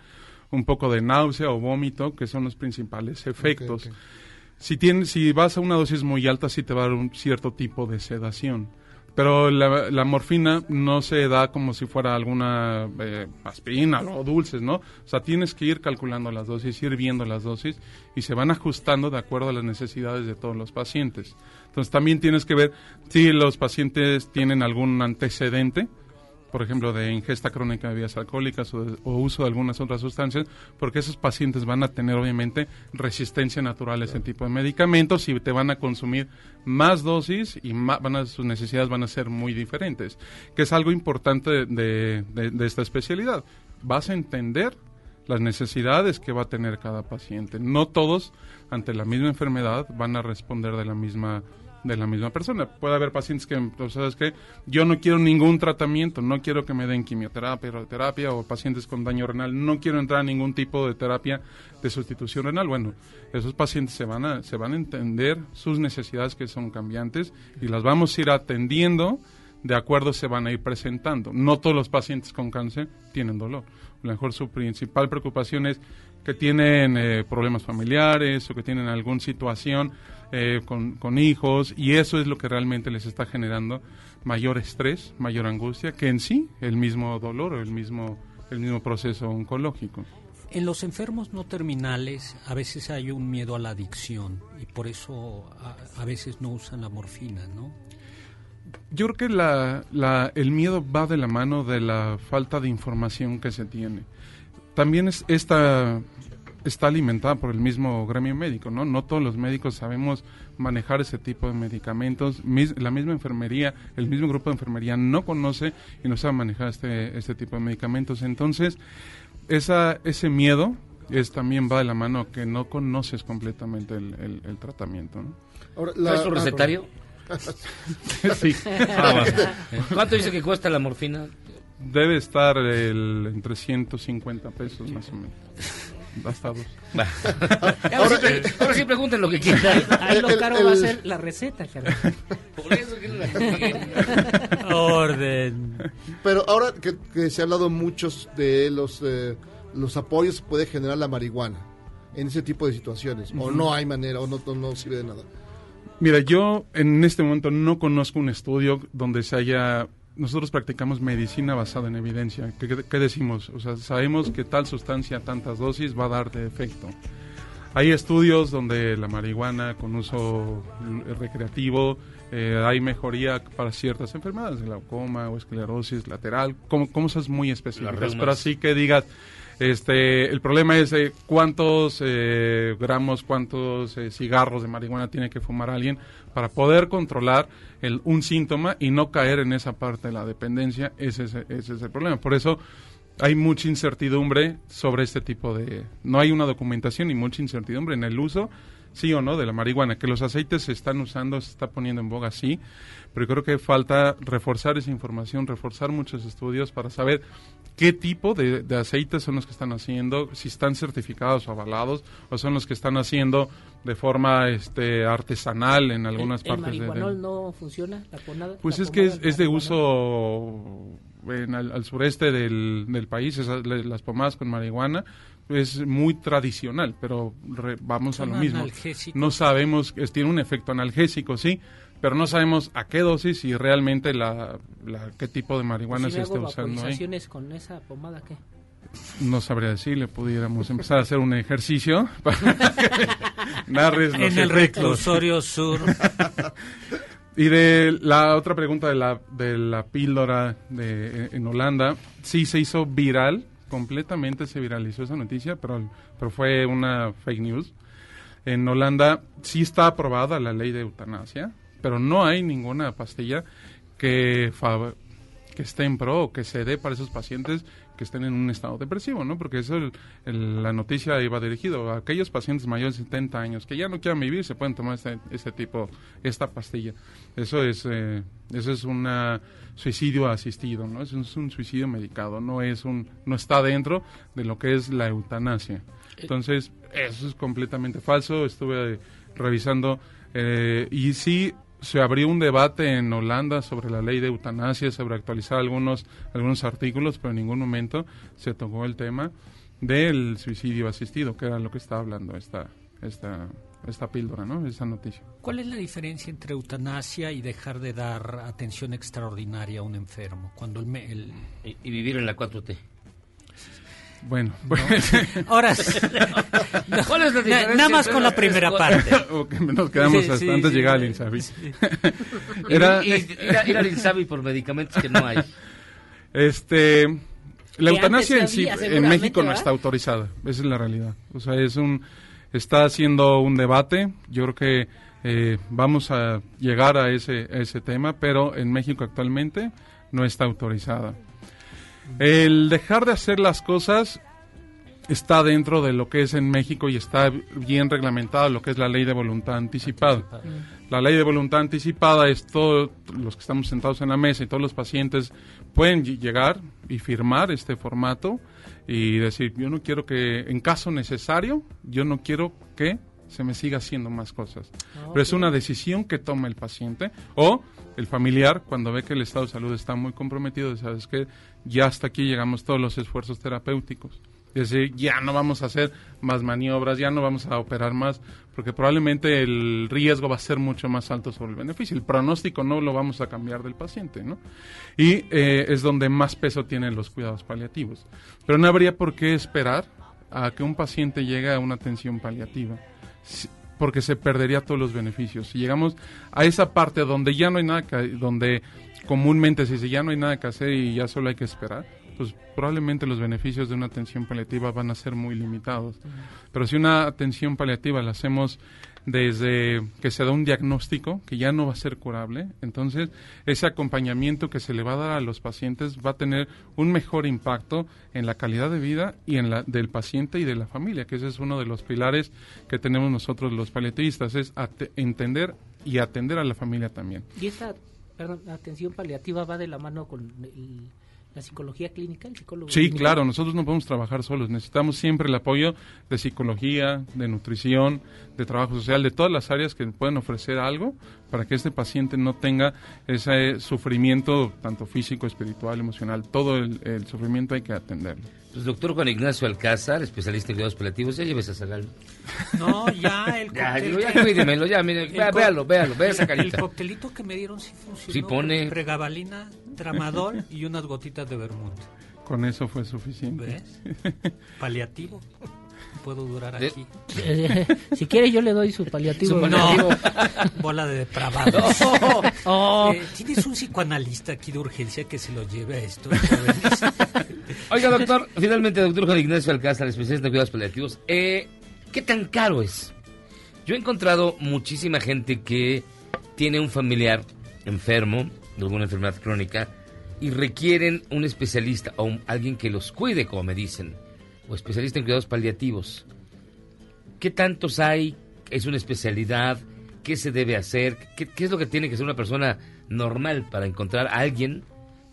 S12: un poco de náusea o vómito, que son los principales efectos. Si, tienes, si vas a una dosis muy alta, sí te va a dar un cierto tipo de sedación. Pero la, la morfina no se da como si fuera alguna eh, aspirina o dulces, ¿no? O sea, tienes que ir calculando las dosis, ir viendo las dosis y se van ajustando de acuerdo a las necesidades de todos los pacientes. Entonces también tienes que ver si los pacientes tienen algún antecedente, por ejemplo, de ingesta crónica de bebidas alcohólicas o, de- o uso de algunas otras sustancias, porque esos pacientes van a tener obviamente resistencia natural a ese tipo de medicamentos y te van a consumir más dosis y ma- van a, sus necesidades van a ser muy diferentes, que es algo importante de, de- esta especialidad. Vas a entender las necesidades que va a tener cada paciente. No todos ante la misma enfermedad van a responder de la misma de la misma persona. Puede haber pacientes que, pues, ¿sabes qué? Yo no quiero ningún tratamiento, no quiero que me den quimioterapia, radioterapia o pacientes con daño renal, no quiero entrar a ningún tipo de terapia de sustitución renal. Bueno, esos pacientes se van a, se van a entender sus necesidades que son cambiantes y las vamos a ir atendiendo de acuerdo se van a ir presentando. No todos los pacientes con cáncer tienen dolor. A lo mejor su principal preocupación es que tienen eh, problemas familiares o que tienen alguna situación eh, con, con hijos y eso es lo que realmente les está generando mayor estrés, mayor angustia que en sí el mismo dolor o el mismo, el mismo proceso oncológico.
S5: En los enfermos no terminales a veces hay un miedo a la adicción y por eso a, a veces no usan la morfina, ¿no?
S12: Yo creo que la, la- el miedo va de la mano de la falta de información que se tiene. También es esta está alimentada por el mismo gremio médico, ¿no? No todos los médicos sabemos manejar ese tipo de medicamentos. Mis- la misma enfermería, el mismo grupo de enfermería no conoce y no sabe manejar este, este tipo de medicamentos. Entonces, esa, ese miedo es también va de la mano que no conoces completamente el, el- el tratamiento, ¿no?
S4: Ahora,
S6: ¿Cuál es tu
S4: ah,
S6: recetario?
S12: sí.
S6: Ah, bueno. ¿Cuánto dice que cuesta la morfina?
S12: Debe estar el, entre 150 pesos más o menos. Hasta dos.
S6: Va. Ahora, sí, ahora sí pregunten lo que quieran.
S7: Ahí lo
S4: El-
S7: caro
S4: el-
S7: va a ser la receta, carnal.
S6: Por eso que la-
S5: Orden.
S4: Pero ahora que, que se ha hablado muchos de los, eh, los apoyos que puede generar la marihuana en ese tipo de situaciones, o no hay manera, o no, no, no sirve de nada.
S12: Mira, yo en este momento no conozco un estudio donde se haya... Nosotros practicamos medicina basada en evidencia. ¿Qué, decimos? O sea, sabemos que tal sustancia tantas dosis va a dar de efecto. Hay estudios donde la marihuana con uso l- recreativo eh, hay mejoría para ciertas enfermedades, glaucoma o esclerosis lateral, como, cosas muy específicas. Pero así que digas, este, el problema es eh, cuántos eh, gramos, cuántos eh, cigarros de marihuana tiene que fumar alguien para poder controlar el, un síntoma y no caer en esa parte de la dependencia. Ese es, ese es el problema. Por eso hay mucha incertidumbre sobre este tipo de... No hay una documentación y mucha incertidumbre en el uso, sí o no, de la marihuana. Que los aceites se están usando, se está poniendo en boga, sí, pero creo que falta reforzar esa información, reforzar muchos estudios para saber qué tipo de, de aceites son los que están haciendo, si están certificados o avalados, o son los que están haciendo de forma este, artesanal en algunas
S7: ¿El, el
S12: partes de- de,
S7: marihuanol no funciona? ¿La
S12: pues
S7: la
S12: es que es, es de uso en al, al sureste del, del país, esas- las pomadas con marihuana es muy tradicional, pero re- vamos a lo mismo. No sabemos, es- tiene un efecto analgésico, sí, pero no sabemos a qué dosis y realmente la, la- qué tipo de marihuana
S7: Pues si
S12: se está usando ahí.
S7: con esa pomada, ¿qué?
S12: No sabría decirle, pudiéramos empezar a hacer un ejercicio para que narres los
S5: En el
S12: efectos.
S5: reclusorio sur.
S12: Y de la otra pregunta de la, de la píldora de, en Holanda, sí se hizo viral, completamente se viralizó esa noticia, pero, pero fue una fake news. En Holanda sí está aprobada la ley de eutanasia, pero no hay ninguna pastilla que, que esté en pro o que se dé para esos pacientes que estén en un estado depresivo, ¿no? Porque eso el- el- la noticia iba dirigido a aquellos pacientes mayores de 70 años que ya no quieran vivir, se pueden tomar este, este tipo, esta pastilla. Eso es, eh, eso es un suicidio asistido, ¿no? Es un suicidio medicado, no es un, no está dentro de lo que es la eutanasia. Entonces, eso es completamente falso. Estuve revisando eh, y sí se abrió un debate en Holanda sobre la ley de eutanasia, sobre actualizar algunos, algunos artículos, pero en ningún momento se tocó el tema del suicidio asistido, que era lo que estaba hablando esta, esta, esta píldora, ¿no? Esta noticia.
S5: ¿Cuál es la diferencia entre eutanasia y dejar de dar atención extraordinaria a un enfermo? Cuando el, me- el-
S6: Y, y vivir en la 4T.
S12: Bueno,
S5: Ahora,
S6: ¿Cuál es la
S5: na-
S6: diferencia
S5: nada más con la primera parte.
S12: Ok, nos quedamos
S5: Sí,
S12: hasta
S5: sí,
S12: antes de
S5: sí,
S12: llegar al. Insabi. Era,
S6: y- y- ir, a, ir al Insabi por medicamentos que no hay.
S12: Este, la
S7: Que
S12: eutanasia en sí en México no está autorizada, esa es la realidad. O sea, es un está haciendo un debate. Yo creo que eh, vamos a llegar a ese a ese tema, pero en México actualmente no está autorizada. El dejar de hacer las cosas está dentro de lo que es en México y está bien reglamentado lo que es la ley de voluntad anticipada. La ley de voluntad anticipada es todos los que estamos sentados en la mesa y todos los pacientes pueden ll- llegar y firmar este formato y decir, yo no quiero que, en caso necesario, yo no quiero que se me siga haciendo más cosas. Pero es una decisión que toma el paciente o el familiar cuando ve que el estado de salud está muy comprometido, sabes que ya hasta aquí llegamos todos los esfuerzos terapéuticos. Es decir, ya no vamos a hacer más maniobras, ya no vamos a operar más, porque probablemente el riesgo va a ser mucho más alto sobre el beneficio. El pronóstico no lo vamos a cambiar del paciente, ¿no? Y eh, es donde más peso tienen los cuidados paliativos. Pero no habría por qué esperar a que un paciente llegue a una atención paliativa, porque se perdería todos los beneficios. Si llegamos a esa parte donde ya no hay nada que, donde comúnmente se dice ya no hay nada que hacer y ya solo hay que esperar, pues probablemente los beneficios de una atención paliativa van a ser muy limitados. Pero si una atención paliativa la hacemos desde que se da un diagnóstico que ya no va a ser curable, entonces ese acompañamiento que se le va a dar a los pacientes va a tener un mejor impacto en la calidad de vida y en la del paciente y de la familia, que ese es uno de los pilares que tenemos nosotros los paliativistas, es entender y atender a la familia también.
S7: Y esa perdón, atención paliativa va de la mano con el- la psicología clínica, el psicólogo.
S12: Sí,
S7: clínico?
S12: claro, nosotros no podemos trabajar solos, necesitamos siempre el apoyo de psicología, de nutrición, de trabajo social, de todas las áreas que pueden ofrecer algo para que este paciente no tenga ese sufrimiento tanto físico, espiritual, emocional, todo el, el sufrimiento hay que atenderlo.
S6: Pues doctor Juan Ignacio Alcázar, especialista en cuidados paliativos, ya lleves a Zagal.
S5: No, ya el
S6: Ya,
S5: cóctel
S6: digo, ya
S5: que-
S6: cuídemelo, ya, mire, véalo, véalo, vea esa
S5: El coctelito que me dieron sí funcionó.
S6: Sí pone.
S5: Pregabalina, tramadol y unas gotitas de vermut.
S12: Con eso fue suficiente.
S5: ¿Ves? Paliativo. Puedo durar
S6: De-
S5: aquí.
S7: Eh, si quiere yo le doy su paliativo.
S6: Su
S5: No,
S6: paliativo.
S5: bola de depravados.
S7: Oh.
S5: Eh, ¿Tienes un psicoanalista aquí de urgencia que se lo lleve a esto?
S6: Oiga, doctor, finalmente, doctor Juan Ignacio Alcázar, especialista en cuidados paliativos, eh, ¿qué tan caro es? Yo he encontrado muchísima gente que tiene un familiar enfermo de alguna enfermedad crónica y requieren un especialista o un- alguien que los cuide, como me dicen, o especialista en cuidados paliativos. ¿Qué tantos hay? ¿Es una especialidad? ¿Qué se debe hacer? ¿Qué, qué es lo que tiene que ser una persona normal para encontrar a alguien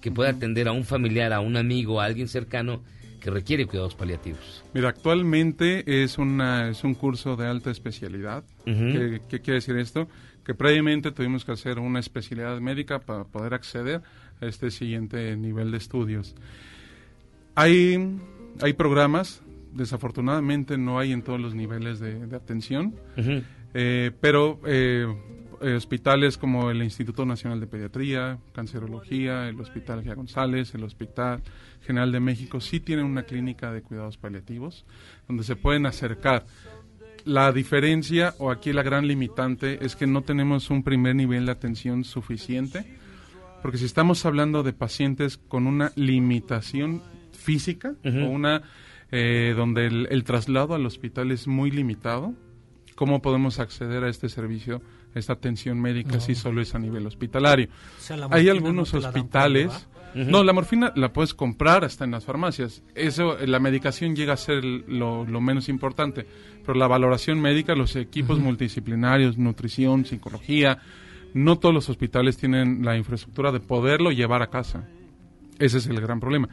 S6: que pueda atender a un familiar, a un amigo, a alguien cercano que requiere cuidados paliativos?
S12: Mira, actualmente es, una, es un curso de alta especialidad. ¿Qué, qué quiere decir esto? Que previamente tuvimos que hacer una especialidad médica para poder acceder a este siguiente nivel de estudios. Hay, hay programas, desafortunadamente no hay en todos los niveles de, de atención, eh, pero eh, eh, hospitales como el Instituto Nacional de Pediatría, Cancerología, el Hospital Gia González, el Hospital General de México sí tienen una clínica de cuidados paliativos donde se pueden acercar. La diferencia o aquí la gran limitante es que no tenemos un primer nivel de atención suficiente, porque si estamos hablando de pacientes con una limitación física o una eh, donde el, el traslado al hospital es muy limitado, ¿cómo podemos acceder a este servicio, a esta atención médica
S5: No.
S12: si solo es a nivel hospitalario?
S5: O sea, la
S12: Hay algunos
S5: no
S12: hospitales... No, la morfina la puedes comprar hasta en las farmacias. Eso, la medicación llega a ser lo, lo menos importante. Pero la valoración médica, los equipos multidisciplinarios, nutrición, psicología, no todos los hospitales tienen la infraestructura de poderlo llevar a casa. Ese es el gran problema.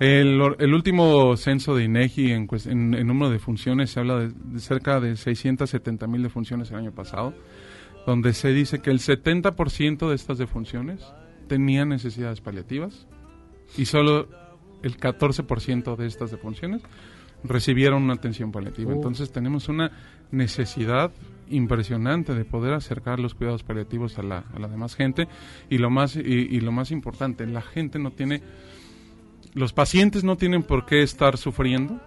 S12: El, el último censo de INEGI en, en, en número de funciones se habla de, de cerca de 670 mil defunciones el año pasado, donde se dice que el 70% de estas defunciones tenían necesidades paliativas y solo el 14% de estas defunciones recibieron una atención paliativa.
S13: Oh.
S12: Entonces tenemos una necesidad impresionante de poder acercar los cuidados paliativos a la, a la demás gente y lo más y, y lo más importante, la gente no tiene los pacientes no tienen por qué estar sufriendo,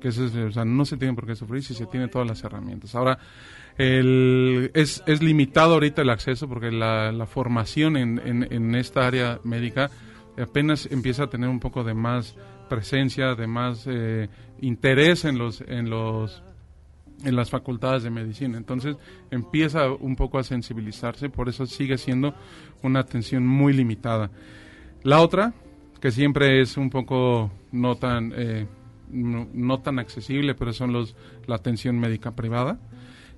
S12: que es, o sea, no se tienen por qué sufrir si se tiene todas las herramientas. Ahora, el, es, es limitado ahorita el acceso porque la, la formación en, en, esta área médica apenas empieza a tener un poco de más presencia, de más eh, interés en los, en los en las facultades de medicina. Entonces empieza un poco a sensibilizarse, por eso sigue siendo una atención muy limitada. La otra, que siempre es un poco no tan, eh, no tan accesible, pero son los la atención médica privada,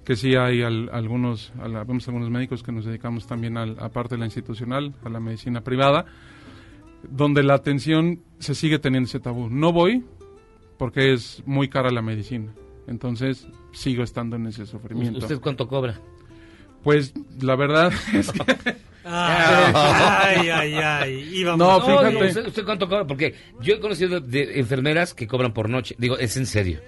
S12: que sí hay al- algunos, a la- vemos algunos médicos que nos dedicamos también al, aparte de la institucional, a la medicina privada, donde la atención se sigue teniendo ese tabú. No voy porque es muy cara la medicina. Entonces sigo estando en ese sufrimiento.
S6: ¿Usted cuánto cobra?
S12: Pues la verdad es que...
S5: Ay, ay, ay. Íbamos.
S12: No, fíjate.
S6: ¿usted, usted cuánto cobra? Porque yo he conocido de enfermeras que cobran por noche. Digo, es en serio.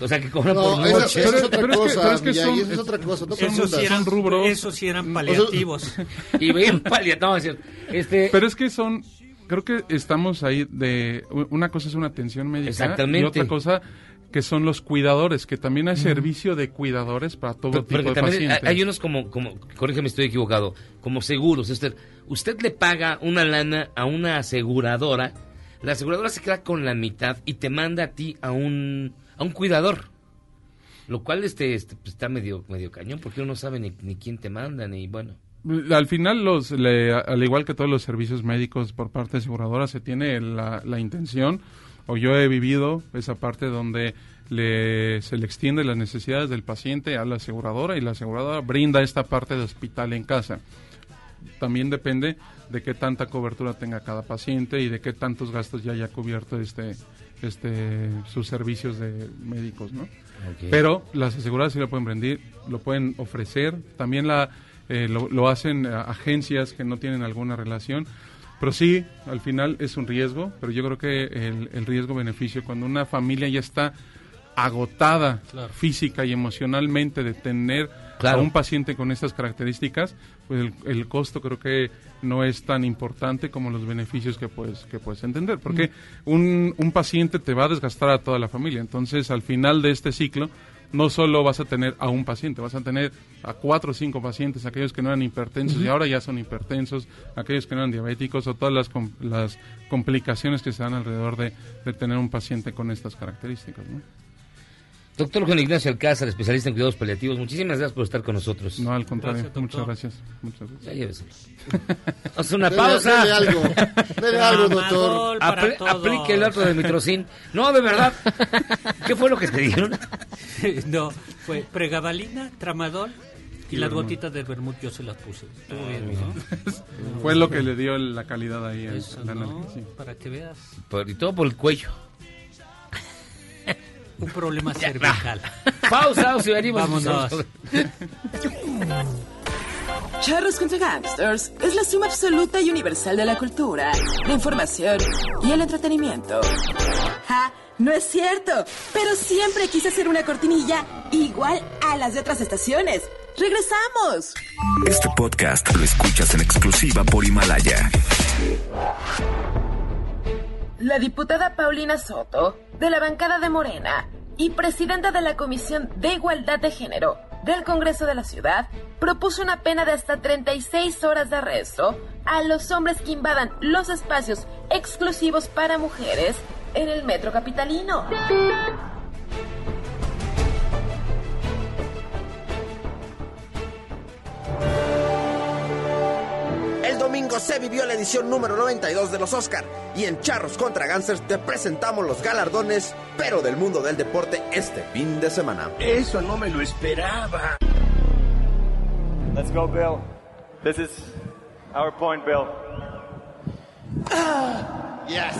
S6: O sea, que cobran
S4: No,
S6: por
S4: eso-
S6: noche.
S4: eso es otra
S12: pero es que-
S4: cosa,
S12: pero es que son-
S4: eso es otra cosa. No
S5: Esos sí eran
S12: rubros.
S5: Esos sí eran paliativos.
S6: y bien paliativos. Este,
S12: Pero es que son, creo que estamos ahí de, una cosa es una atención médica
S6: Exactamente.
S12: y otra cosa que son los cuidadores, que también hay servicio de cuidadores para todo
S6: Pero-
S12: tipo de pacientes.
S6: hay unos como, como corrígeme si estoy equivocado, como seguros. Usted, usted le paga una lana a una aseguradora, la aseguradora se queda con la mitad y te manda a ti a un, a un cuidador. Lo cual este, este, pues, está medio, medio cañón porque uno no sabe ni, ni quién te manda, ni bueno.
S12: Al final, los, le- al igual que todos los servicios médicos por parte de aseguradora, se tiene la, la intención, o yo he vivido esa parte donde le, se le extiende las necesidades del paciente a la aseguradora y la aseguradora brinda esta parte de hospital en casa. También depende de qué tanta cobertura tenga cada paciente y de qué tantos gastos ya haya cubierto este, este, sus servicios de médicos, ¿no? Pero las aseguradoras sí lo pueden vender, lo pueden ofrecer. También la, eh, lo, lo hacen agencias que no tienen alguna relación. Pero sí, al final es un riesgo, pero yo creo que el, el riesgo-beneficio, cuando una familia ya está agotada
S5: Claro.
S12: física y emocionalmente de tener
S6: Claro.
S12: a un paciente con estas características, pues el, el costo creo que no es tan importante como los beneficios que puedes, que puedes entender. Porque un, un paciente te va a desgastar a toda la familia. Entonces, al final de este ciclo, no solo vas a tener a un paciente, vas a tener a cuatro o cinco pacientes, aquellos que no eran hipertensos y ahora ya son hipertensos, aquellos que no eran diabéticos o todas las, com- las complicaciones que se dan alrededor de, de tener un paciente con estas características. ¿no?
S6: Doctor Juan Ignacio Alcázar, especialista en cuidados paliativos, muchísimas gracias por estar con nosotros.
S12: No, al contrario,
S5: Gracias,
S12: muchas gracias. Muchas gracias.
S6: Ya lléveselo. Hacer una
S4: Dele-
S6: pausa.
S4: dele algo, dele algo, doctor.
S6: Apl-
S5: todos.
S6: aplique el otro de mitrocin. No, de verdad. ¿Qué fue lo que te dieron?
S5: no, fue pregabalina, tramadol y las gotitas de vermut yo se las puse. Estuvo bien, ¿no?
S12: Fue lo que le dio la calidad ahí al
S5: Eso,
S12: analgésico.
S5: Para que veas
S6: Por, y todo por el cuello.
S5: Un problema cervical.
S6: Pausa, o si venimos.
S5: Vámonos.
S1: Charros contra Gangsters es la suma absoluta y universal de la cultura, la información y el entretenimiento. ¡Ja! No es cierto, pero siempre quise hacer una cortinilla igual a las de otras estaciones. ¡Regresamos!
S11: Este podcast lo escuchas en exclusiva por Himalaya.
S1: La diputada Paulina Soto, de la bancada de Morena y presidenta de la Comisión de Igualdad de Género del Congreso de la Ciudad, propuso una pena de hasta 36 horas de arresto a los hombres que invadan los espacios exclusivos para mujeres en el metro capitalino.
S13: Domingo se vivió la edición número 92 de los Oscar y en Charros contra Gansers te presentamos los galardones, pero del mundo del deporte este fin de semana.
S14: Eso no me lo esperaba.
S15: Let's go, Bill. This is our point, Bill.
S13: Yes.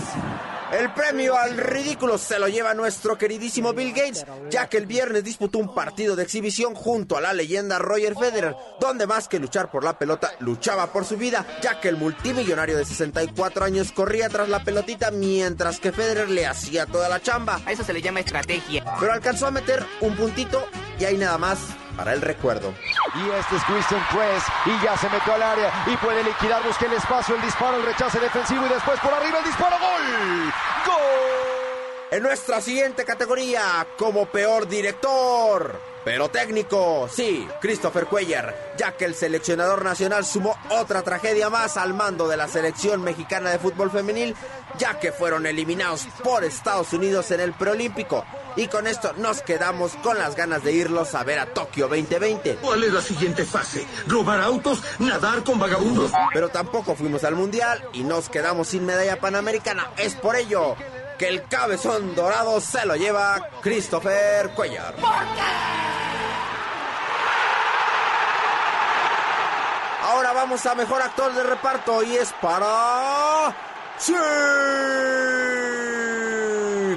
S13: El premio al ridículo se lo lleva nuestro queridísimo Bill Gates, ya que el viernes disputó un partido de exhibición junto a la leyenda Roger Federer, donde más que luchar por la pelota, luchaba por su vida, ya que el multimillonario de 64 años corría tras la pelotita mientras que Federer le hacía toda la chamba.
S16: A eso se le llama estrategia.
S13: Pero alcanzó a meter un puntito y ahí nada más para el recuerdo.
S17: Y este es Christian Press y ya se metió al área y puede liquidar, busca el espacio, el disparo, el rechace defensivo y después por arriba el disparo, gol. ¡Gol!
S13: En nuestra siguiente categoría, como peor director, pero técnico, sí, Christopher Cuellar, ya que el seleccionador nacional sumó otra tragedia más al mando de la selección mexicana de fútbol femenil, ya que fueron eliminados por Estados Unidos en el preolímpico. Y con esto nos quedamos con las ganas de irlos a ver a Tokio 2020.
S14: ¿Cuál es la siguiente fase? ¿Robar autos? ¿Nadar con vagabundos?
S13: Pero tampoco fuimos al mundial y nos quedamos sin medalla panamericana. Es por ello que el cabezón dorado se lo lleva Christopher Cuellar. Ahora vamos a mejor actor de reparto y es para. ¡Sí!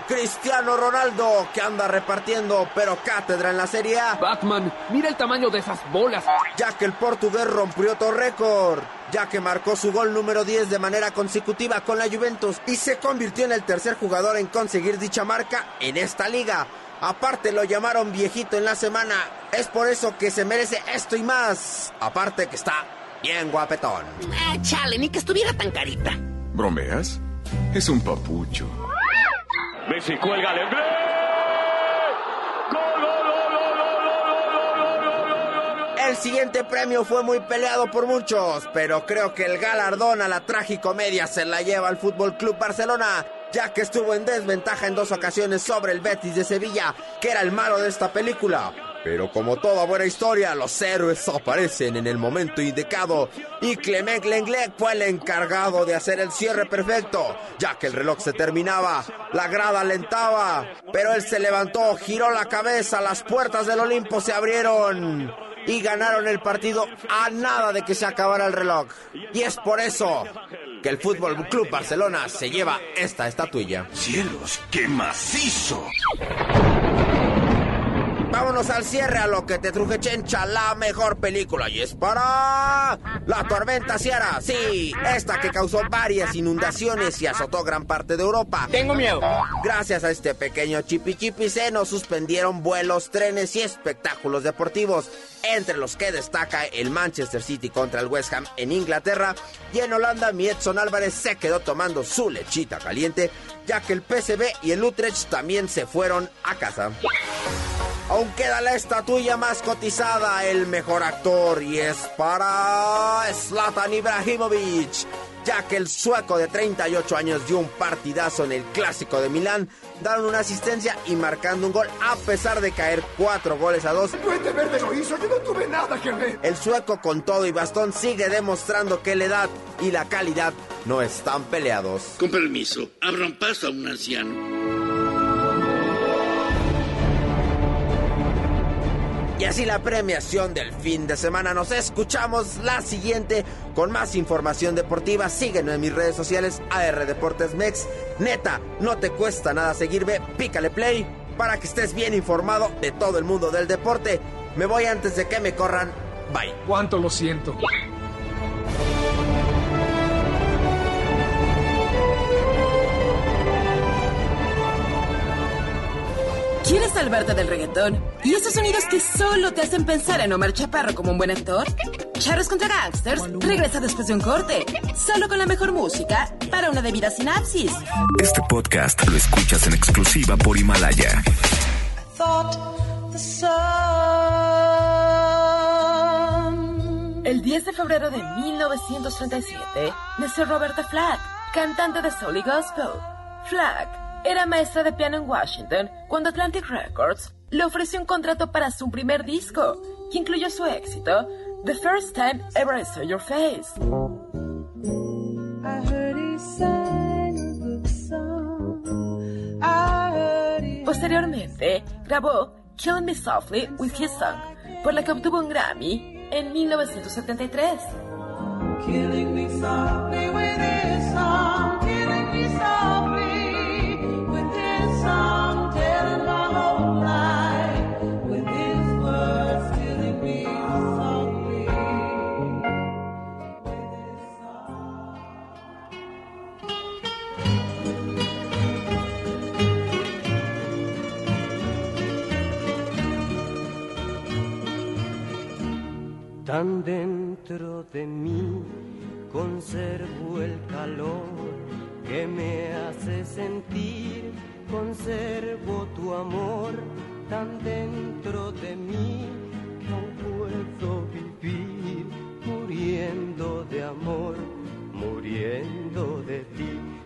S13: Cristiano Ronaldo, que anda repartiendo, pero cátedra en la Serie A.
S16: Batman, mira el tamaño de esas bolas.
S13: Ya que el portugués rompió otro récord, ya que marcó su gol número 10 de manera consecutiva con la Juventus y se convirtió en el tercer jugador en conseguir dicha marca en esta liga. Aparte lo llamaron viejito en la semana, es por eso que se merece esto y más. Aparte que está bien guapetón.
S16: Ah, chale, ni que estuviera tan carita.
S18: ¿Bromeas? Es un papucho.
S15: Messi cuelga al inglés.
S13: El siguiente premio fue muy peleado por muchos, pero creo que el galardón a la tragicomedia se la lleva el Fútbol Club Barcelona, ya que estuvo en desventaja en dos ocasiones sobre el Betis de Sevilla, que era el malo de esta película. Pero como toda buena historia, los héroes aparecen en el momento indicado y Clement Lenglet fue el encargado de hacer el cierre perfecto, ya que el reloj se terminaba, la grada alentaba, pero él se levantó, giró la cabeza, las puertas del Olimpo se abrieron y ganaron el partido a nada de que se acabara el reloj. Y es por eso que el Fútbol Club Barcelona se lleva esta estatuilla.
S14: ¡Cielos, qué macizo!
S13: Vámonos al cierre a lo que te truje Chencha, la mejor película. Y es para. La tormenta Ciara. Sí, esta que causó varias inundaciones y azotó gran parte de Europa.
S16: Tengo miedo.
S13: Gracias a este pequeño chipi chipi se nos suspendieron vuelos, trenes y espectáculos deportivos. Entre los que destaca el Manchester City contra el West Ham en Inglaterra. Y en Holanda, mi Edson Álvarez se quedó tomando su lechita caliente, ya que el PSV y el Utrecht también se fueron a casa. Aún queda la estatuilla más cotizada, el mejor actor, y es para Zlatan Ibrahimovic, ya que el sueco de 38 años dio un partidazo en el clásico de Milán, dando una asistencia y marcando un gol a pesar de caer cuatro goles a dos.
S14: Duende Verde lo hizo, yo no tuve nada que ver.
S13: El sueco con todo y bastón sigue demostrando que la edad y la calidad no están peleados.
S19: Con permiso, abran paso a un anciano.
S13: Y así la premiación del fin de semana. Nos escuchamos la siguiente con más información deportiva. Síguenos en mis redes sociales AR Deportes Mex. Neta, no te cuesta nada seguirme. Pícale play para que estés bien informado de todo el mundo del deporte. Me voy antes de que me corran. Bye.
S20: ¿Cuánto lo siento?
S1: Salvarte del reggaetón? ¿Y esos sonidos que solo te hacen pensar en Omar Chaparro como un buen actor? Charros contra Gangsters regresa después de un corte, solo con la mejor música para una debida sinapsis.
S11: Este podcast lo escuchas en exclusiva por Himalaya.
S1: El 10 de febrero de 1937 nació Roberta Flack, cantante de soul y gospel. Flack era maestra de piano en Washington cuando Atlantic Records le ofreció un contrato para su primer disco, que incluyó su éxito, The First Time Ever I Saw Your Face. Posteriormente, grabó Kill Me Softly with His Song, por la que obtuvo un Grammy en 1973.
S21: Killing me softly with his song,
S22: Tan dentro de mí conservo el calor que me hace sentir, conservo tu amor tan dentro de mí que no puedo vivir muriendo de amor, muriendo de ti.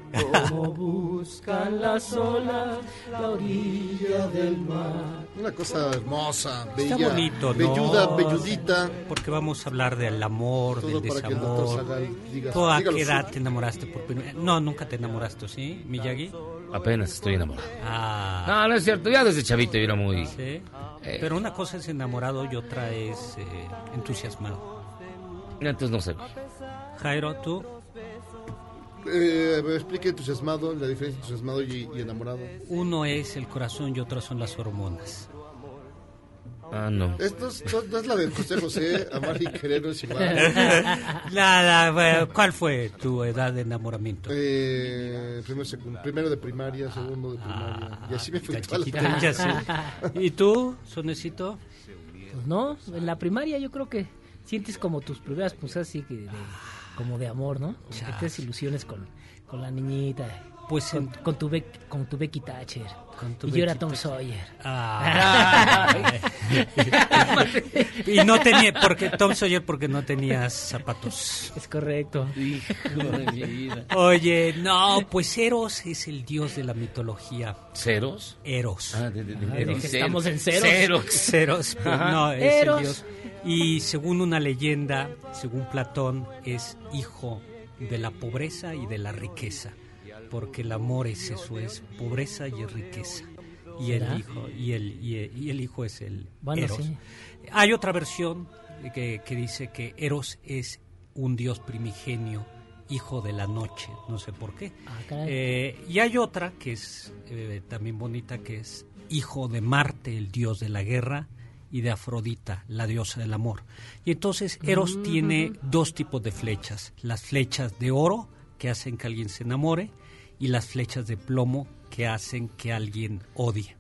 S22: Como buscan las olas la orilla del mar.
S4: Una cosa hermosa,
S5: Está
S4: bella,
S5: bonito, ¿no?
S4: velluda, velludita.
S5: Porque vamos a hablar del amor,
S4: Todo
S5: del
S4: para que el doctor
S5: desamor.
S4: Sagal diga-
S5: ¿Tú a qué edad te enamoraste por primera vez? No, nunca te enamoraste, ¿sí, Miyagi?
S6: Apenas estoy enamorado.
S5: Ah.
S6: No, no es cierto. Ya desde chavito yo era muy...
S5: Sí. Pero una cosa es enamorado y otra es eh, entusiasmado.
S6: Entonces no sé.
S5: Jairo, tú.
S4: Eh, me explique entusiasmado, la diferencia entre entusiasmado y, y enamorado.
S5: Uno es el corazón y otro son las hormonas.
S6: Ah, no.
S4: Esto es, no, no es la de José José, amar y querer no es igual.
S5: Nada, ¿cuál fue tu edad de enamoramiento?
S4: Eh, primero, primero de primaria, segundo de primaria. y así me fui toda la
S5: ya sé. ¿Y tú, Sonecito?
S7: Pues no, en la primaria yo creo que sientes como tus primeras pulsadas así que de, como de amor, ¿no? Como que tienes ilusiones con, con la niñita.
S5: Pues
S7: con, con tu Beck- con tu Becky Thatcher.
S5: tu
S7: y yo era Tom
S5: Thatcher.
S7: Sawyer.
S5: Ah. y no tenía, porque Tom Sawyer porque no tenías zapatos.
S7: Es correcto.
S5: Oye, no, pues Eros es el dios de la mitología.
S6: ¿Ceros?
S5: Eros.
S6: Ah, de- de- de-
S7: Ah,
S6: Eros.
S7: dije, estamos en ceros.
S5: Ceros. Ceros, no, es
S7: Eros.
S5: el dios. Y según una leyenda, según Platón, es hijo de la pobreza y de la riqueza. Porque el amor es eso, es pobreza y es riqueza. Y el hijo, y el, y el, y el hijo es el
S7: Bueno,
S5: Eros.
S7: sí.
S5: Hay otra versión que, que dice que Eros es un dios primigenio, hijo de la noche, no sé por qué.
S7: Ah.
S5: Eh, y hay otra que es eh, también bonita, que es hijo de Marte, el dios de la guerra, y de Afrodita, la diosa del amor. Y entonces Eros
S7: Mm.
S5: tiene dos tipos de flechas, las flechas de oro, que hacen que alguien se enamore, y las flechas de plomo, que hacen que alguien odie.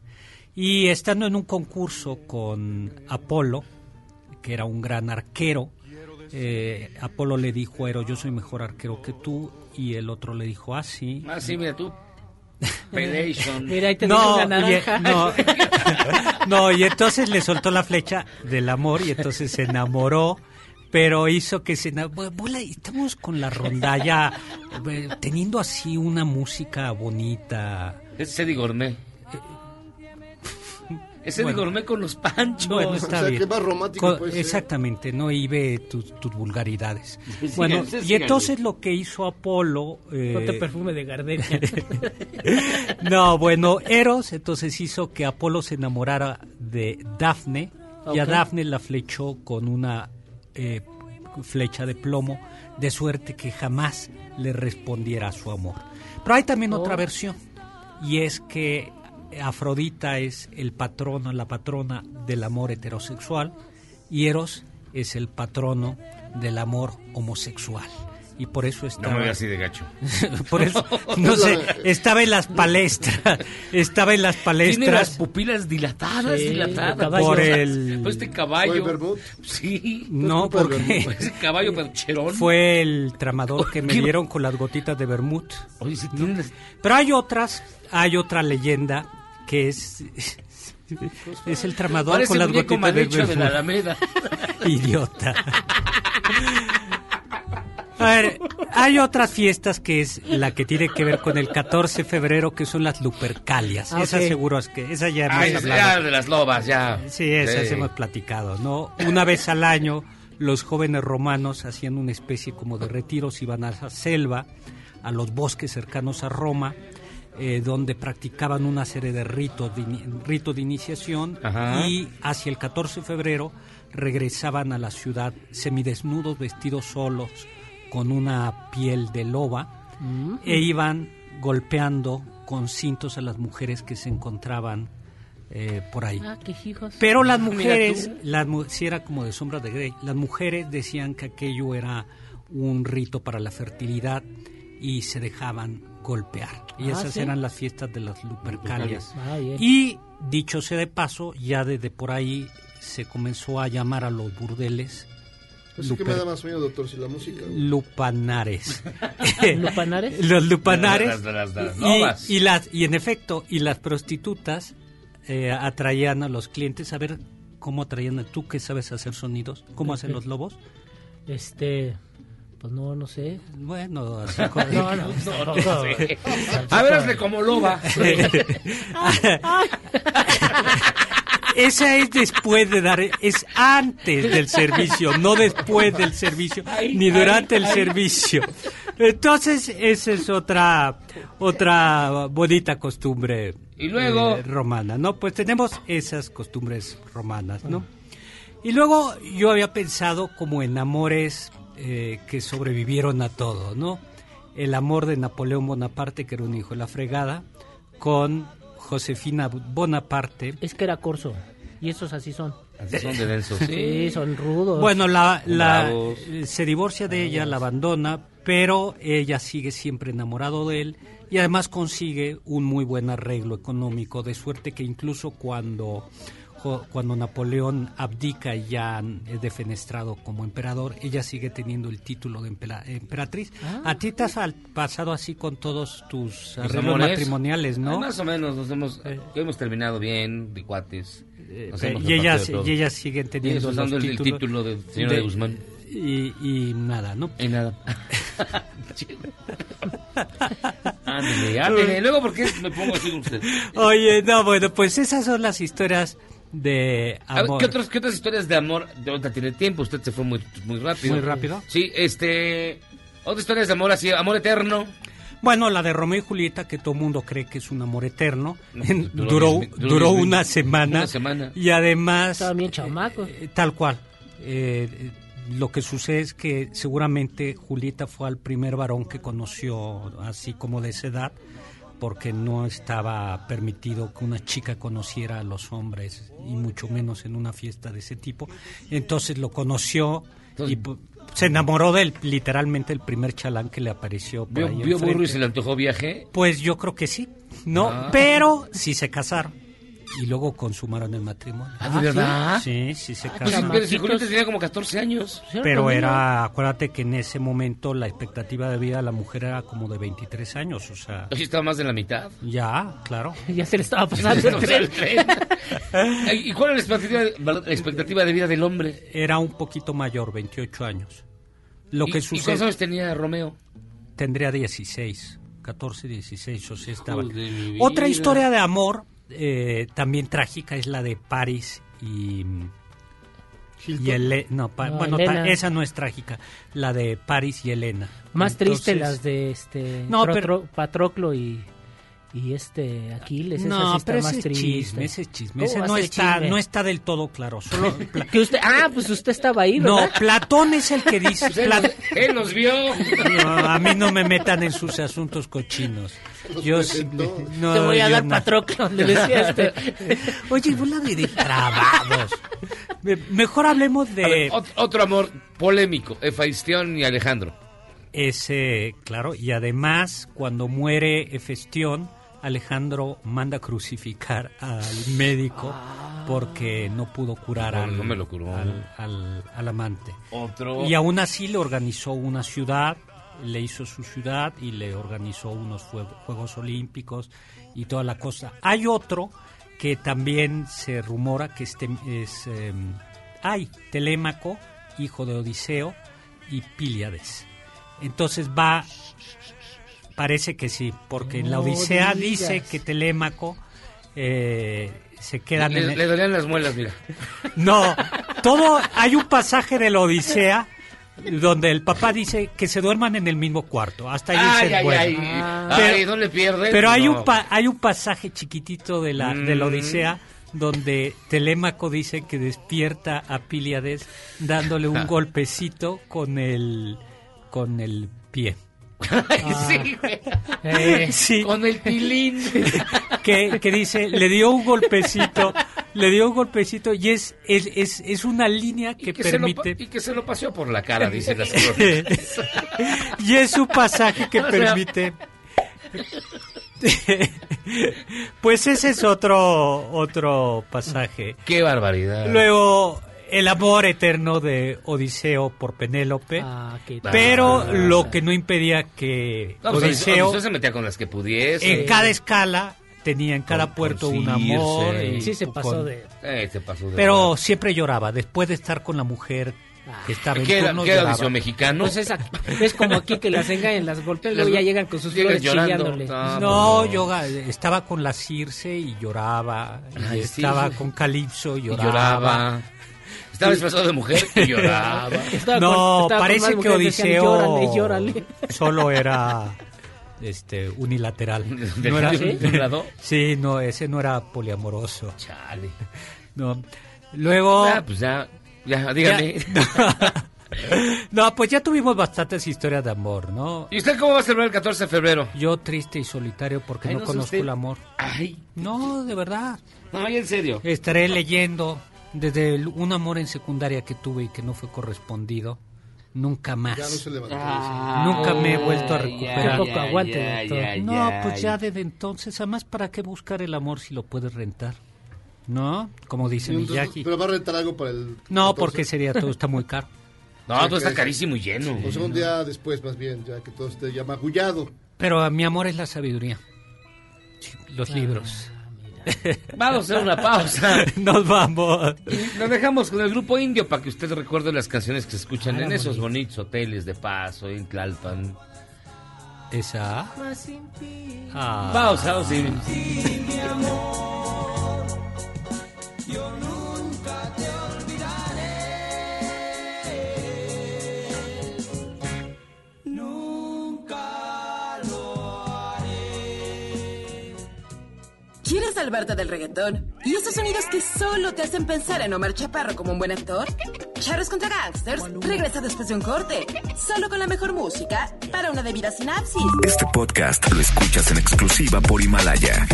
S5: Y estando en un concurso con Apolo, que era un gran arquero, eh, Apolo le dijo a Eros, yo soy mejor arquero que tú, y el otro le dijo, ah, sí.
S6: Ah, sí, mira tú. Pelation.
S7: Mira, ahí te
S5: No,
S7: la
S5: y,
S7: naranja.
S5: no, no, y entonces le soltó la flecha del amor y entonces se enamoró pero hizo que se... Bola, estamos con la rondalla eh, teniendo así una música bonita.
S6: Es Eddie Gourmet. Es Eddie
S5: Bueno.
S6: Gourmet con los panchos.
S5: Bueno, está
S4: O sea,
S5: bien.
S4: que más romántico
S5: Co-
S4: puede ser.
S5: Exactamente, no y ve tus, tus vulgaridades.
S6: Sí,
S5: bueno,
S6: sí,
S5: y entonces lo que hizo Apolo... eh,
S7: No te perfume de gardenia.
S5: no, bueno, Eros entonces hizo que Apolo se enamorara de Dafne y a. Dafne la flechó con una eh, flecha de plomo, de suerte que jamás le respondiera a su amor. Pero hay también otra
S7: Oh.
S5: versión y es que Afrodita es el patrono, la patrona del amor heterosexual y Eros es el patrono del amor homosexual. Y por eso
S6: No
S5: estaba...
S6: me veo así de gacho.
S5: Por eso, no sé, estaba en las palestras, estaba en las
S6: Tiene las
S5: palestras
S6: pupilas dilatadas,
S7: Sí,
S6: dilatadas.
S7: caballo.
S5: por el...
S6: Pues este caballo. Sí.
S5: No, porque
S6: Pues ese caballo percherón.
S5: fue el tramador que me dieron con las gotitas de vermut.
S6: Oye, si tienes.
S5: Pero hay otras, hay otra leyenda que es... Es el tramador
S6: Parece
S5: con las gotitas de
S6: de la. Alameda.
S5: Idiota. A ver, hay otras fiestas que es la que tiene que ver con el 14 de febrero, que son las Lupercalias.
S7: Ah,
S5: Esas
S7: ok.
S5: seguro es que, esa ya hemos
S6: Ay,
S5: hablado.
S6: ya de las lobas, ya.
S5: Sí, esas hemos platicado, ¿no? Una vez al año, los jóvenes romanos hacían una especie como de retiros, iban a la selva, a los bosques cercanos a Roma, eh, donde practicaban una serie de ritos de, ritos de iniciación
S6: Ajá.
S5: y hacia el 14 de febrero regresaban a la ciudad semidesnudos, vestidos solos, con una piel de loba,
S7: Mm.
S5: e iban golpeando con cintos a las mujeres que se encontraban eh, por ahí.
S7: Ah, qué hijos.
S5: Pero las mujeres, las, sí era como de sombra de Grey, las mujeres decían que aquello era un rito para la fertilidad y se dejaban golpear. Y
S7: Ah,
S5: esas
S7: ¿sí?
S5: eran las fiestas de las Lupercalias.
S7: Ah.
S5: Y dicho sea de paso, ya desde por ahí se comenzó a llamar a los burdeles
S4: Eso que me da más miedo, doctor, si la música.
S5: lupanares.
S7: ¿Lupanares?
S5: Los lupanares. Y, las y en efecto, y las prostitutas eh, atraían a los clientes a ver cómo atraían a tú que sabes hacer sonidos, cómo hacen los lobos.
S7: Este, pues no, no sé.
S5: Bueno, así como-
S7: No, no, no, no, no.
S6: A ver, hazle como loba.
S5: Esa es después de dar, es antes del servicio, no después del servicio, ni durante el servicio. Entonces, esa es otra, otra bonita costumbre
S6: Y luego-
S5: eh, romana, ¿no? Pues tenemos esas costumbres romanas, ¿no? Y luego yo había pensado como en amores eh, que sobrevivieron a todo, ¿no? El amor de Napoleón Bonaparte, que era un hijo de la fregada, con Josefina Bonaparte.
S7: Es que era corso. Y esos así son.
S6: Así son de densos.
S7: Sí, son rudos.
S5: Bueno, la, la- eh, se divorcia de ella, la abandona, pero ella sigue siempre enamorado de él y además consigue un muy buen arreglo económico, de suerte que incluso cuando, cuando Napoleón abdica y ya es defenestrado como emperador, ella sigue teniendo el título de empera- emperatriz.
S6: Ah.
S5: A ti te has pasado así con todos tus arreglos matrimoniales, ¿no?
S6: Más o menos, nos hemos, hemos terminado bien, de cuates.
S5: Y ellas,
S6: de
S5: y ellas siguen teniendo
S6: Ellas usando
S5: los
S6: el, título de señora de, Guzmán.
S5: Y, y nada, ¿no?
S6: Y nada. ándele, ándele. Luego, ¿por qué me pongo así con usted?
S5: Oye, no, bueno, pues esas son las historias de amor.
S6: ¿qué, otros- ¿Qué otras historias de amor? De ahorita tiene tiempo, usted se fue muy, muy rápido.
S5: ¿Muy rápido?
S6: Sí, este. Otras historias de amor así, amor eterno.
S5: Bueno, la de Romeo y Julieta, que todo mundo cree que es un amor eterno,
S6: duró
S5: duró, una semana.
S6: una semana.
S5: Y además...
S7: Estaban bien chamacos.
S5: eh, tal cual. Eh, eh, lo que sucede es que seguramente Julieta fue al primer varón que conoció así como de esa edad, porque no estaba permitido que una chica conociera a los hombres, y mucho menos en una fiesta de ese tipo. Entonces lo conoció y pu- se enamoró de él, literalmente el primer chalán que le apareció por
S6: ¿Vio,
S5: ahí
S6: vio burro y se le antojó viaje?
S5: Pues yo creo que sí, no,
S6: Ah.
S5: pero sí se casaron. Y luego consumaron el matrimonio.
S6: ¿Ah, de verdad?
S5: Sí, sí se
S6: Ah, pues,
S5: casaron.
S6: pero si Julieta tenía como 14 años.
S5: Pero era, acuérdate que en ese momento la expectativa de vida de la mujer era como de 23 años, o sea...
S6: Hoy estaba más de la mitad.
S5: Ya, claro.
S7: ya se le estaba pasando el tren.
S6: ¿Y cuál era la expectativa, la expectativa de vida del hombre?
S5: Era un poquito mayor, 28 años. Lo
S6: ¿Y-
S5: que
S6: ¿Y
S5: sucede...
S6: cuántos años tenía Romeo?
S5: Tendría 16, 14, 16, o sea, estaba... Otra historia de amor eh, también trágica es la de Paris y... Y Ele- no, pa-
S7: No,
S5: bueno,
S7: Elena.
S5: esa no es trágica, la de Paris y Elena.
S7: Más triste las de este
S5: No, pero-
S7: Patroclo y, y este Aquiles. esa
S5: No,
S7: sí está
S5: pero
S7: más
S5: ese
S7: triste.
S5: chisme, ese es chisme.
S7: ¿Cómo
S5: Ese
S7: va a
S5: no está,
S7: chisme?
S5: no está del todo claro. Solo
S7: Que usted, ah, pues usted estaba ahí,
S5: no,
S7: ¿verdad?
S5: Platón es el que dice.
S6: Pues él, nos, él nos vio.
S5: No, a mí no me metan en sus asuntos cochinos. Yo sí- no,
S7: Te voy a dar
S5: no.
S7: Patroclo, le decía este.
S5: Oye, bola de depravados. Me- Mejor hablemos de
S6: ver, otro amor polémico, Efaistión y Alejandro.
S5: ese, claro, y además cuando muere Hefestión, Alejandro manda crucificar al médico porque no pudo curar al,
S6: no me lo curó.
S5: al, al- al amante.
S6: Otro.
S5: Y aún así le organizó una ciudad, le hizo su ciudad y le organizó unos Juegos Olímpicos y toda la cosa. Hay otro que también se rumora que este es... eh, hay Telémaco, hijo de Odiseo, y Píliades. Entonces va... Parece que sí, porque en la Odisea
S6: digas.
S5: dice que Telémaco eh, se quedan en el-
S6: le dolían las muelas, mira.
S5: no, todo hay un pasaje de la Odisea donde el papá dice que se duerman en el mismo cuarto. Hasta ahí
S6: Ay, ay,
S5: bueno.
S6: ay.
S5: Pero,
S6: Ay, no le pierdes.
S5: pero hay
S6: No.
S5: un pa- hay un pasaje chiquitito de la de la
S6: Mm.
S5: Odisea donde Telémaco dice que despierta a Píliades dándole un golpecito con el con el pie.
S6: sí, güey.
S5: Eh, sí.
S6: Con el pilín.
S5: que, que dice, le dio un golpecito, le dio un golpecito y es, es, es, es una línea que,
S6: lo
S5: permite...
S6: y que se lo paseó por la cara, dicen las
S5: y es un pasaje que
S6: O sea-
S5: permite... pues ese es otro, otro pasaje.
S6: Qué barbaridad.
S5: Luego, el amor eterno de Odiseo por Penélope.
S7: Ah, qué
S5: pero
S6: Ah.
S5: lo que no impedía que
S6: No, pues,
S5: Odiseo,
S6: Odiseo se metía con las que pudiese.
S5: en cada escala, tenía en cada
S6: Con-
S5: puerto
S6: con
S5: un amor. Y
S7: Sí se pasó
S5: con-
S7: de...
S6: Eh, se pasó de
S5: Pero siempre lloraba. Después de estar con la mujer que estaba en
S6: ¿Qué era,
S5: turno,
S6: qué era
S5: lloraba.
S6: Odiseo mexicano?
S7: Pues esa- es como aquí que las engañan, las golpean, luego ya llegan con sus flores
S6: llorando.
S7: chillándole.
S6: Ah,
S5: No,
S6: no.
S5: yo estaba con la Circe y lloraba. y
S6: Ay, sí.
S5: estaba con Calipso y
S6: Y
S5: lloraba.
S6: Estaba disfrazado de mujer y lloraba.
S7: Estaba
S5: no,
S7: con-
S5: parece que Odiseo
S7: "Llórale, llórale".
S5: solo era este unilateral.
S6: ¿De-
S5: No era,
S6: de un lado?
S5: Sí, no, ese no era poliamoroso.
S6: Chale.
S5: No. Luego
S6: Ah, pues ya, ya, dígame.
S5: No, pues ya tuvimos bastantes historias de amor, ¿no?
S6: ¿Y usted cómo va a celebrar el 14 de febrero?
S5: Yo triste y solitario porque
S6: Ay,
S5: no, conozco
S6: usted.
S5: el amor.
S6: Ay.
S5: No, de verdad.
S6: No, y en serio.
S5: Estaré leyendo desde el- un amor en secundaria que tuve y que no fue correspondido. Nunca más.
S4: Ya no se levantó.
S5: Nunca me he vuelto a recuperar.
S7: Aguante,
S6: ya,
S7: doctor.
S6: ya,
S5: No,
S6: ya,
S5: pues ya desde entonces, además, ¿para qué buscar el amor si lo puedes rentar? ¿No? Como dice
S4: Entonces,
S5: Miyagi.
S4: Pero va a rentar algo para el.
S5: No,
S4: 14.
S5: porque sería todo, está muy caro.
S6: No, todo está carísimo y lleno.
S4: O sea, un día después, más bien, ya que todo esté ya magullado.
S5: Pero mi amor es la sabiduría. Los
S6: Ah.
S5: libros.
S6: Vamos a hacer una pausa.
S5: Nos vamos.
S6: Y Nos dejamos con el grupo indio para que usted recuerde las canciones que se escuchan
S5: Ah,
S6: en esos
S5: bonito.
S6: bonitos hoteles de paso, en Tlalpan.
S5: Esa. Ah.
S6: Vamos, vamos. sí.
S1: ¿Quieres salvarte del reggaetón? ¿Y esos sonidos que solo te hacen pensar en Omar Chaparro como un buen actor? Charros contra Gangsters regresa después de un corte, solo con la mejor música para una debida sinapsis.
S11: Este podcast lo escuchas en exclusiva por Himalaya.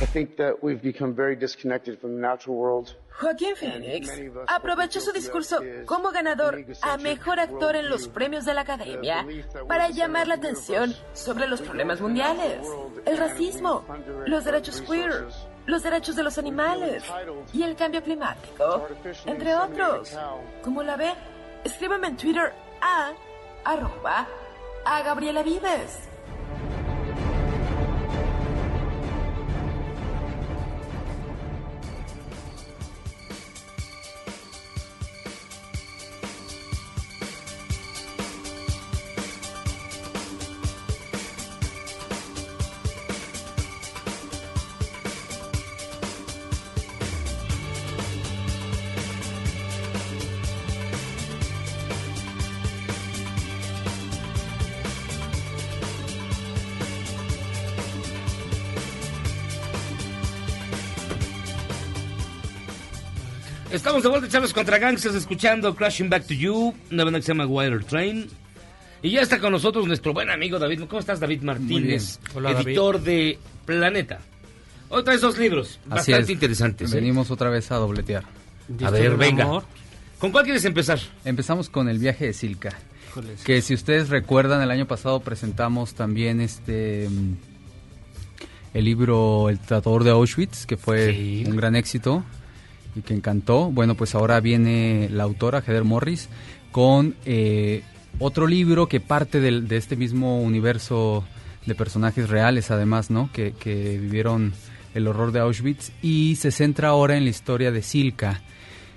S20: I think that we've become very disconnected from the natural world.
S1: Joaquín Phoenix aprovechó su discurso como ganador a mejor actor en los premios de la Academia para llamar la atención sobre los problemas mundiales, el racismo, los derechos queer, los derechos de los animales y el cambio climático, entre otros. ¿Cómo la ve? Escríbame en Twitter a arroba a Gabriela Vives.
S6: Estamos de vuelta, chavos, contra gangsters, escuchando Crashing Back to You, una banda que se llama Wire Train. Y ya está con nosotros nuestro buen amigo David. ¿Cómo estás, David Martínez?
S20: Hola, David.
S6: editor de Planeta. Hoy traes dos libros
S20: Así
S6: bastante
S20: es.
S6: interesantes. ¿eh?
S20: Venimos otra vez a dobletear.
S6: A ver, venga. ¿Con cuál quieres empezar?
S20: Empezamos con el viaje de Silka. Que si ustedes recuerdan, el año pasado presentamos también este mm, el libro El Tratador de Auschwitz, que fue un gran éxito y que encantó. Bueno, pues ahora viene la autora, Heather Morris, con eh, otro libro que parte del- de este mismo universo de personajes reales, además, ¿no? Que, que vivieron el horror de Auschwitz y se centra ahora en la historia de Silka.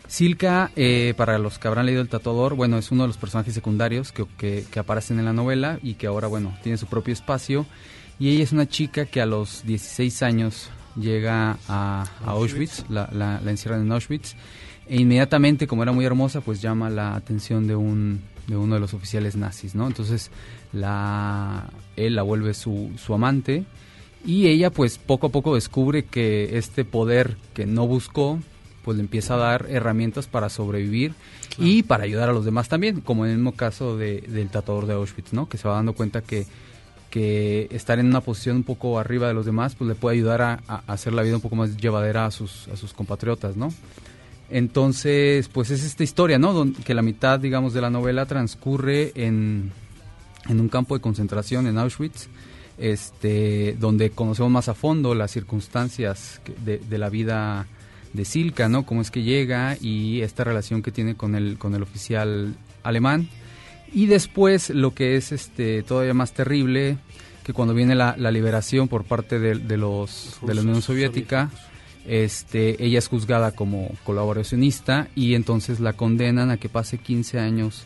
S20: Silka, eh, para los que habrán leído El Tatuador, bueno, es uno de los personajes secundarios que, que- que aparecen en la novela y que ahora, bueno, tiene su propio espacio. Y ella es una chica que a los 16 años llega a, a Auschwitz, la, la- la encierran en Auschwitz, e inmediatamente, como era muy hermosa, pues llama la atención de, un, de uno de los oficiales nazis, ¿no? Entonces, la, él la vuelve su, su amante y ella, pues, poco a poco descubre que este poder que no buscó, pues le empieza a dar herramientas para sobrevivir y para ayudar a los demás también, como en el mismo caso de- del tatuador de Auschwitz, ¿no? Que se va dando cuenta que, que estar en una posición un poco arriba de los demás, pues le puede ayudar a, hacer la vida un poco más llevadera a sus, compatriotas, ¿no? Entonces, pues es esta historia, ¿no? Don- que la mitad, digamos, de la novela transcurre en, en un campo de concentración en Auschwitz, este, donde conocemos más a fondo las circunstancias de, de la vida de Silka, ¿no? Cómo es que llega y esta relación que tiene con el, con el oficial alemán. Y después lo que es este todavía más terrible, que cuando viene la, la liberación por parte de, de los, de la Unión Soviética, este, ella es juzgada como colaboracionista y entonces la condenan a que pase 15 años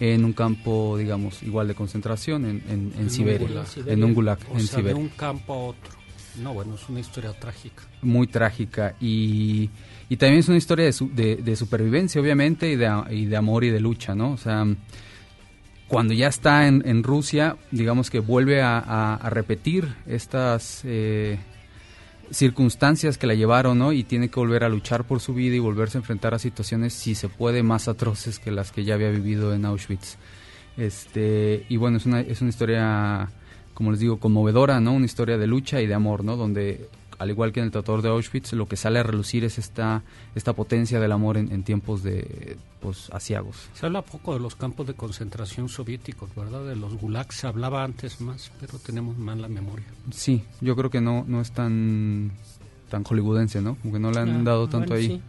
S20: en un campo, digamos, igual de concentración en, en, en
S5: En un
S20: Siberia,
S5: gulag.
S20: en un gulag,
S5: O
S20: en
S5: sea, de
S20: Siberia
S5: un campo a otro. No, bueno, es una historia trágica.
S20: muy trágica y, y también es una historia de, su- de, de supervivencia obviamente y de, y de amor y de lucha, ¿no? O sea, cuando ya está en, Rusia, digamos que vuelve a, a- a repetir estas eh, circunstancias que la llevaron, ¿no? Y tiene que volver a luchar por su vida y volverse a enfrentar a situaciones, si se puede, más atroces que las que ya había vivido en Auschwitz. Este, y bueno, es una, es una historia, como les digo, conmovedora, ¿no? Una historia de lucha y de amor, ¿no? Donde, al igual que en el Tratador de Auschwitz, lo que sale a relucir es esta, esta potencia del amor en, en tiempos de, pues, asiagos.
S5: Se habla poco de los campos de concentración soviéticos, ¿verdad? De los gulags se hablaba antes más, pero tenemos mal la memoria.
S20: Sí, yo creo que no, no es tan, tan hollywoodense, ¿no? Como que no le han
S5: Ah,
S20: dado
S5: bueno,
S20: tanto ahí.
S5: sí.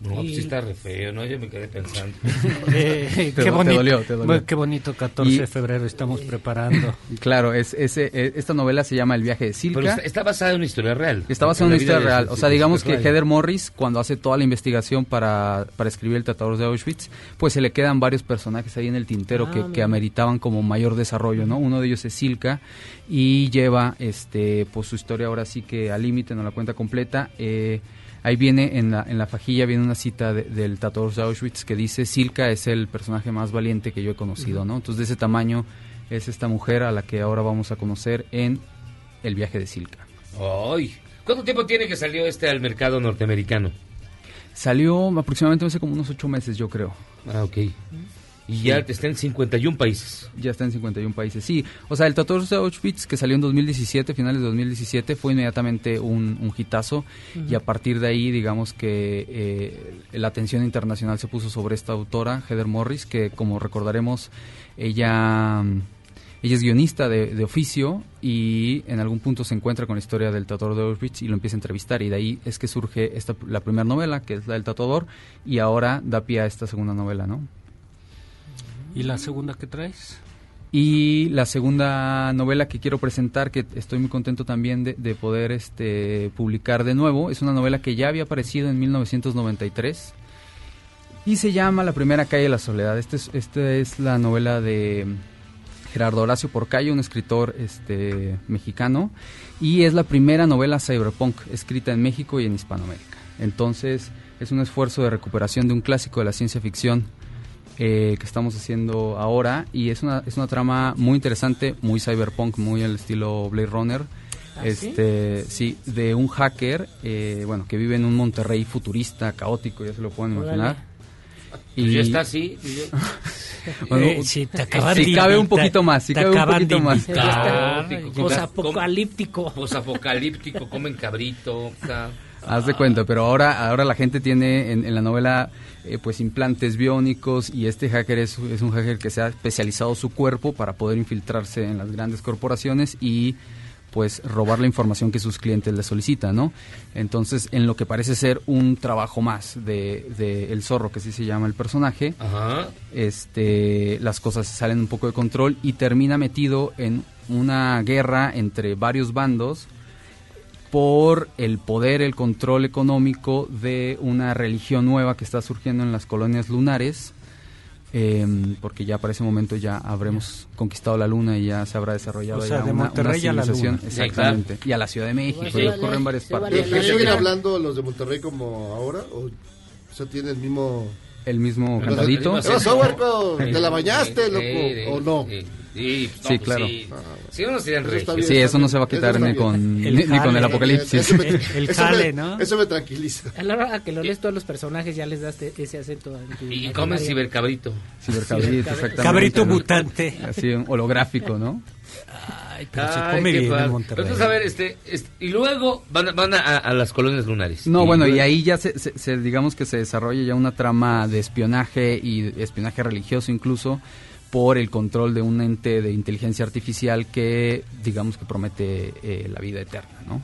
S6: No, pues
S5: Y-
S6: sí está re feo, ¿no? Yo me quedé pensando.
S5: Eh,
S20: Te-
S5: qué
S20: te
S5: bonito,
S20: dolió, te dolió.
S5: Qué bonito 14
S20: Y-
S5: de febrero estamos preparando.
S20: Claro, es, ese, eh, esta novela se llama El viaje de Silka.
S6: Pero está, está basada en una historia real.
S20: Está basada en una historia real. O sea, digamos que. Heather Morris, cuando hace toda la investigación para, para escribir El Tratador de Auschwitz, pues se le quedan varios personajes ahí en el tintero
S5: Ah,
S20: que, que ameritaban como mayor desarrollo, ¿no? Uno de ellos es Silka y lleva este pues su historia ahora sí que al límite, no la cuenta completa. Eh, ahí viene en la, en la fajilla viene una cita de- del Tratador de Auschwitz que dice Silka es el personaje más valiente que yo he conocido, ¿no? Entonces de ese tamaño es esta mujer a la que ahora vamos a conocer en El viaje de Silka.
S6: Ay, ¿cuánto tiempo tiene que salió este al mercado norteamericano?
S20: Salió aproximadamente hace como unos ocho meses, yo creo.
S6: Ah, ok. Y ya está en 51 países.
S20: Ya está en 51 países, sí. O sea, el Tatuador de Auschwitz, que salió en 2017, finales de 2017, fue inmediatamente un, un hitazo. Y a partir de ahí, digamos que eh, la atención internacional se puso sobre esta autora, Heather Morris, que como recordaremos, ella, ella es guionista de, de oficio y en algún punto se encuentra con la historia del tatuador de Auschwitz y lo empieza a entrevistar. Y de ahí es que surge esta, la primera novela, que es la del tatuador, y ahora da pie a esta segunda novela, ¿no?
S5: ¿Y la segunda que traes?
S20: Y la segunda novela que quiero presentar, que estoy muy contento también de, de poder este, publicar de nuevo, es una novela que ya había aparecido en 1993 y se llama La primera calle de la soledad. Esta es, esta es la novela de Gerardo Horacio Porcayo, un escritor este, mexicano, y es la primera novela cyberpunk escrita en México y en Hispanoamérica. Entonces es un esfuerzo de recuperación de un clásico de la ciencia ficción eh, que estamos haciendo ahora y es una, es una trama muy interesante, muy cyberpunk, muy al estilo Blade Runner.
S7: ¿Ah,
S20: este sí? de un hacker eh, bueno que vive en un Monterrey futurista caótico ya se lo pueden imaginar
S6: Pues ya está así.
S20: Bueno,
S5: Eh, sí, te
S20: si
S5: de
S20: cabe un poquito más si
S5: te
S20: cabe un
S5: acaban de
S20: poquito más.
S7: Posapocalíptico.
S6: Posapocalíptico, comen cabrito.
S20: Haz de cuenta, pero ahora, ahora la gente tiene en, en la novela eh, pues implantes biónicos y este hacker es, es un hacker que se ha especializado su cuerpo para poder infiltrarse en las grandes corporaciones y pues robar la información que sus clientes le solicitan, ¿no? Entonces, en lo que parece ser un trabajo más de, de El Zorro, que así se llama el personaje,
S6: Ajá.
S20: este, las cosas salen un poco de control y termina metido en una guerra entre varios bandos por el poder, el control económico de una religión nueva que está surgiendo en las colonias lunares, em, porque ya para ese momento ya habremos conquistado la luna y ya se habrá desarrollado
S5: O sea,
S20: ya
S5: de
S20: una, una
S5: Monterrey a la
S20: civilización.
S5: luna.
S20: Exactamente. Y a la Ciudad de México,
S4: Sí.
S20: y ocurre en varias
S4: ¿Y
S20: partes.
S4: siguen hablando los de Monterrey como ahora? ¿O, o sea, tiene el mismo...
S20: El mismo
S4: Los-
S20: cantadito.
S4: ¿Qué pasó, huerco? ¿Te la bañaste, loco?
S6: sí,
S4: ¿O no?
S6: Sí, sí, no,
S20: Sí,
S6: pues
S20: claro.
S6: Sí,
S4: Eso.
S20: Sí, no se va a quitar ni con,
S7: El
S20: ni, ni con el apocalipsis.
S4: Eso me-
S5: El
S4: eso
S5: jale, ¿no?
S4: Eso me tranquiliza.
S7: A la hora que lo lees todos los personajes ya les das te- ese acento. en tu
S6: Y
S7: imaginario.
S6: comen cibercabrito.
S20: Cibercabrito, exactamente.
S5: Cabrito
S20: ¿no?
S5: mutante.
S20: Así, holográfico, ¿no?
S5: Ay, pero se
S6: Ay,
S5: come
S6: qué
S5: bien
S6: padre.
S5: en Monterrey.
S6: Entonces, a ver, este, este, y luego van, a- van a, a las colonias lunares.
S20: No,
S6: Y
S20: bueno, y ahí ya se, se- se- digamos que se desarrolla ya una trama de espionaje y de espionaje religioso incluso por el control de un ente de inteligencia artificial que digamos que promete eh, la vida eterna, ¿no?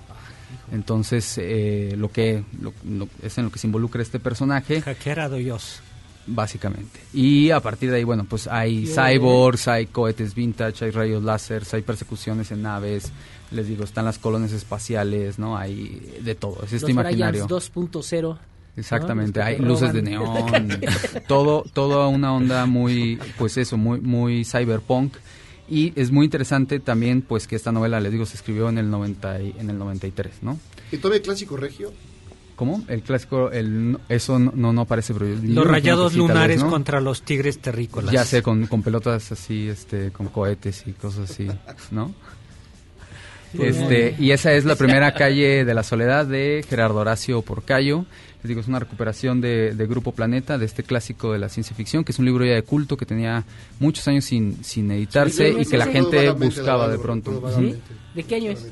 S20: Entonces, eh, lo que lo- lo- es en lo que se involucra este personaje.
S5: Hackear a Dios.
S20: Básicamente. Y a partir de ahí, bueno, pues hay cyborgs, hay cohetes vintage, hay rayos láser, hay persecuciones en naves, les digo, están las colonias espaciales, ¿no? Hay de todo, es este
S7: Los
S20: imaginario.
S7: Bryans 2.0.
S20: Exactamente, hay luces de neón, todo, toda una onda muy, pues eso, muy, muy cyberpunk. Y es muy interesante también, pues que esta novela, les digo, se escribió en el 90 y- en el 93, ¿no?
S4: ¿Y todavía clásico regio?
S20: ¿Cómo? El clásico, el, eso no, no, no aparece, pero yo-
S5: Los rayados
S20: sí,
S5: lunares
S20: ¿no?
S5: contra los tigres terrícolas.
S20: Ya sé, con, con pelotas así, este, con cohetes y cosas así, ¿no?
S5: Pues
S20: Este, y esa es la primera calle de la soledad de Gerardo Horacio Porcayo. Les digo, es una recuperación de, de Grupo Planeta, de este clásico de la ciencia ficción, que es un libro ya de culto que tenía muchos años sin, sin editarse
S7: Sí,
S20: y que la
S7: sí, sí.
S20: gente buscaba de pronto.
S4: vagamente.
S7: ¿De qué año es?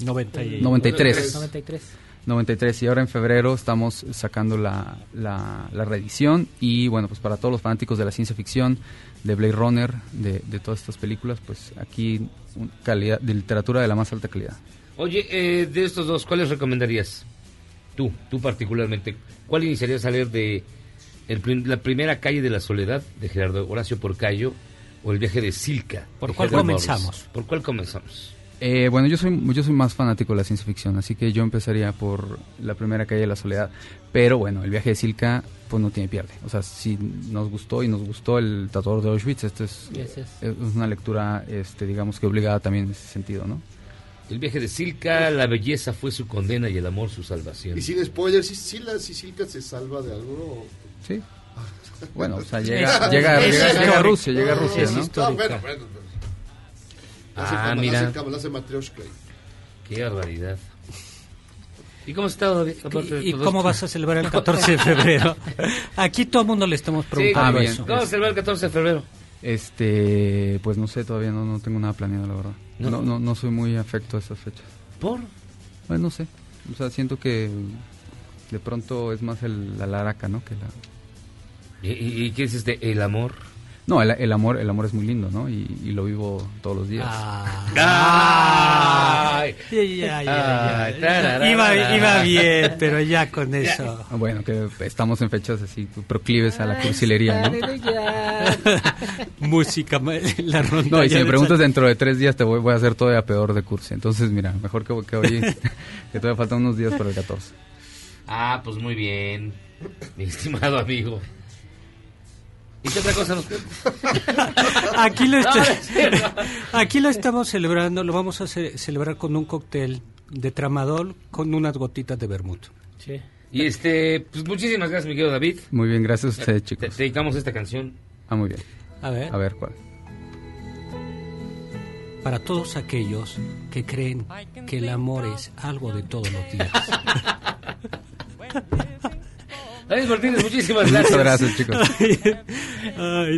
S5: 90 y-
S20: 93.
S7: 93.
S20: 93 y ahora en febrero estamos sacando la, la, la reedición y bueno, pues para todos los fanáticos de la ciencia ficción, de Blade Runner, de, de todas estas películas, pues aquí un- calidad de literatura de la más alta calidad.
S6: Oye, eh, de estos dos, ¿cuáles recomendarías? Tú, tú particularmente. ¿Cuál iniciarías a leer de el la primera calle de la soledad de Gerardo Horacio Porcayo o el viaje de Silca?
S5: ¿Por
S6: de
S5: cuál comenzamos?
S6: ¿Por cuál comenzamos?
S20: Eh, bueno, yo soy, yo soy más fanático de la ciencia ficción, así que yo empezaría por la primera calle de la soledad. Pero bueno, el viaje de Silca, pues no tiene pierde. O sea, si nos gustó y nos gustó el tatuador de Auschwitz, esto es,
S7: Yes, yes.
S20: es una lectura, este, digamos que obligada también en ese sentido, ¿no?
S6: El viaje de Silca, la belleza fue su condena y el amor su salvación.
S4: Y sin spoilers, ¿sí, sí la Sicilca se salva de algo?
S20: Sí. Bueno, o sea, llega,
S4: es-
S20: llega,
S4: es
S20: llega, llega a. Rusia, llega a Rusia, ¿no?
S4: Ah, bueno, bueno,
S6: Ah, mira.
S4: la hace Matryoshka.
S6: Qué barbaridad. ¿Y cómo de
S5: ¿Y
S6: todo
S5: cómo vas a celebrar el 14 de febrero? Aquí todo el mundo le estamos preguntando eso.
S6: ¿Cómo vas a celebrar el 14 de febrero?
S20: Este, pues no sé, todavía no, no tengo nada planeado, la verdad.
S6: ¿No?
S20: No, no, no soy muy afecto a esas fechas.
S6: ¿Por?
S20: Pues no sé. O sea, siento que de pronto es más el, la laraca, ¿no? Que la...
S6: ¿Y, y- y qué dices de el amor?
S20: No, el, el amor el amor es muy lindo, ¿no? Y, y lo vivo todos los días.
S5: Iba, iba bien, pero ya con eso.
S20: Ah, Bueno, que estamos en fechas así proclives a la cursilería, ¿no?
S5: Música, la ronda.
S20: No, y si me preguntas
S5: sal-
S20: dentro de tres días te voy, voy a hacer todavía peor de cursi. Entonces, mira, mejor que, que hoy, que todavía faltan unos días para el 14.
S6: Ah, pues muy bien, mi estimado amigo. ¿Y qué otra cosa nos
S5: Aquí lo, está- aquí lo estamos celebrando, lo vamos a ce- celebrar con un cóctel de tramadol con unas gotitas de vermut.
S6: Y este, pues muchísimas gracias, mi querido David.
S20: Muy bien, gracias a ustedes,
S6: Te,
S20: chicos.
S6: te dedicamos esta canción.
S20: Ah, muy bien.
S5: A ver.
S20: A ver, ¿cuál?
S5: Para todos aquellos que creen que el amor es algo de todos los días.
S6: David Martínez, muchísimas gracias.
S20: Muchas gracias, chicos.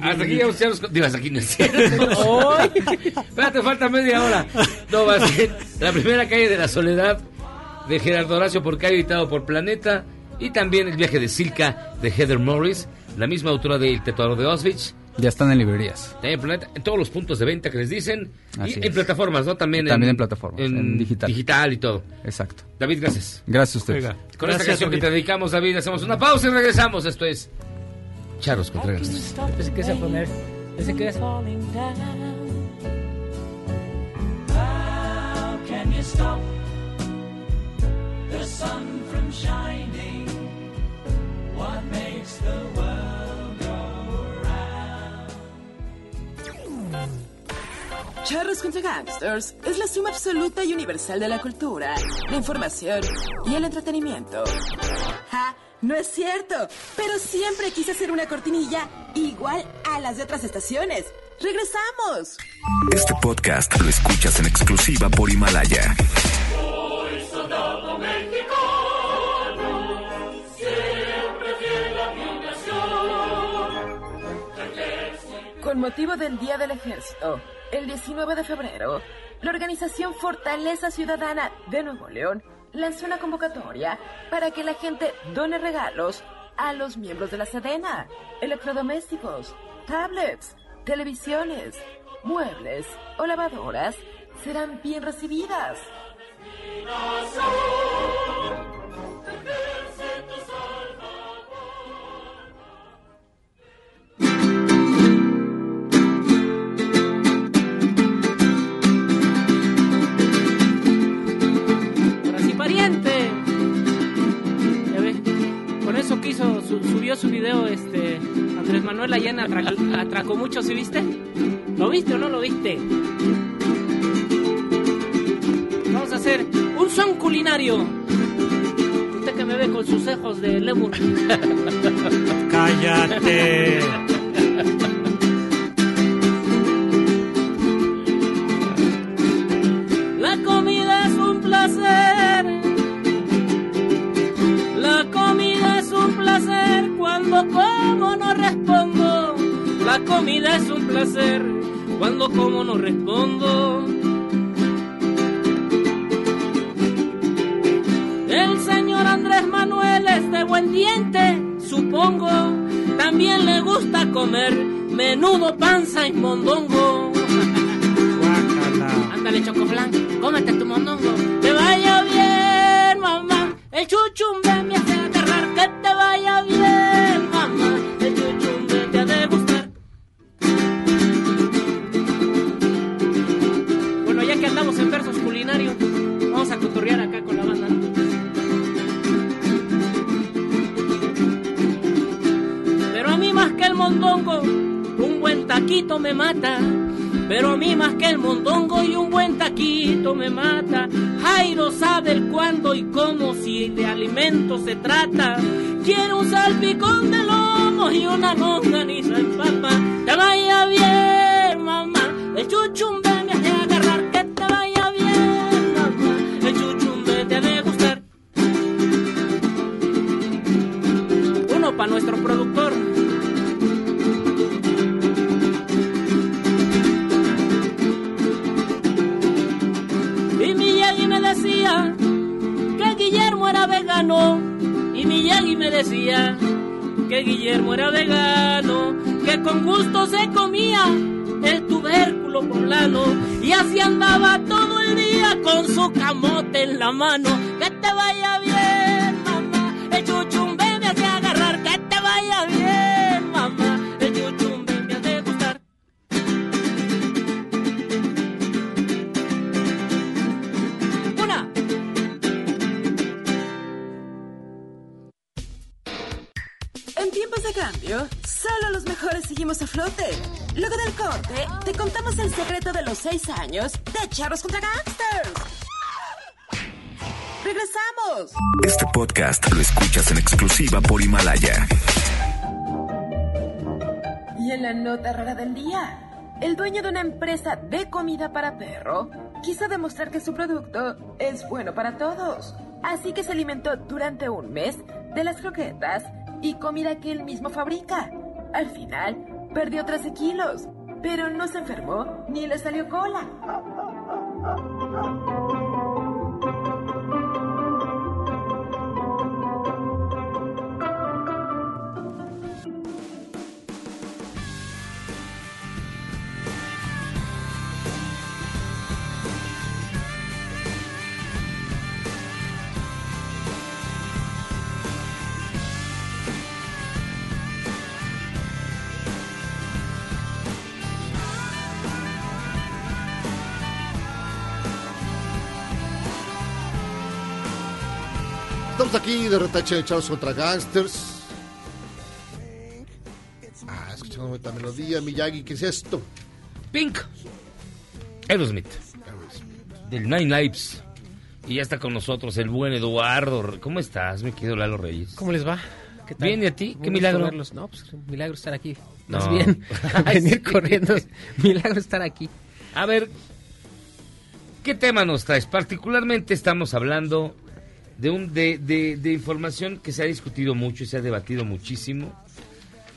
S6: hasta aquí ya ya nos... Digo, hasta aquí no es cierto. Espérate, falta media hora. No, va a ser La primera calle de la soledad de Gerardo Horacio Porcayo, editado por Planeta. Y también El viaje de Silka de Heather Morris, la misma autora de El tatuador de Auschwitz.
S20: Ya están en librerías.
S6: También en Planeta, en todos los puntos de venta que les dicen.
S20: Así
S6: y
S20: es.
S6: en plataformas, ¿no? También,
S20: También en plataformas,
S6: En,
S20: en digital.
S6: Digital y todo.
S20: Exacto.
S6: David, gracias.
S20: Gracias a ustedes.
S5: Oiga,
S6: Con esta canción que te dedicamos, David, hacemos una pausa y regresamos. Esto es Charlos Contreras.
S10: Pensé que se a poner. Pensé que
S23: How can you stop the sun from shining? What makes the world
S1: Charros contra Gangsters es la suma absoluta y universal de la cultura, la información y el entretenimiento. ¡Ja! No es cierto, pero siempre quise hacer una cortinilla igual a las de otras estaciones. ¡Regresamos!
S11: Este podcast lo escuchas en exclusiva por Himalaya.
S23: Soy soldado mexicano,
S1: Con motivo del Día del Ejército, el 19 de febrero, la organización Fortaleza Ciudadana de Nuevo León lanzó una convocatoria para que la gente done regalos a los miembros de la Sedena, electrodomésticos, tablets, televisiones, muebles o lavadoras serán bien recibidas.
S10: Subió su video este Andrés Manuel Allena atraca- atracó mucho, ¿sí viste? ¿Lo viste o no lo viste? Vamos a hacer un son culinario. Usted que me ve con sus ojos de lemur.
S5: Cállate.
S10: La comida es un placer cuando como no respondo. El señor Andrés Manuel es de buen diente, supongo. También le gusta comer menudo, panza y mondongo. Ándale, Chocoflan, cómete tu mondongo. Te vaya bien, mamá. El chuchumbe mata. Pero a mí más que el mondongo y un buen taquito me mata. Jairo sabe el cuándo y cómo si de alimento se trata. Quiero un salpicón de lomo y una longaniza en papa.
S7: La mano.
S11: Exclusiva por Himalaya.
S1: Y en la nota rara del día, el dueño de una empresa de comida para perro quiso demostrar que su producto es bueno para todos. Así que se alimentó durante un mes de las croquetas y comida que él mismo fabrica. Al final, perdió 13 kilos, pero no se enfermó ni le salió cola.
S4: Estamos aquí de retache de Chavos contra Gangsters. Ah, escuchando esta melodía, Miyagi, ¿qué es esto?
S6: Pink. Aerosmith. Del Nine Lives. Y ya está con nosotros el buen Eduardo. ¿Cómo estás, mi querido Lalo Reyes?
S24: ¿Cómo les va? ¿Qué tal?
S6: Bien, ¿y a ti? ¿Qué milagro?
S24: verlos. No, pues milagro estar aquí.
S6: No.
S24: Más bien, venir corriendo. Milagro estar aquí.
S6: A ver, ¿qué tema nos traes? Particularmente estamos hablando de, un, de, de, de información que se ha discutido mucho y se ha debatido muchísimo,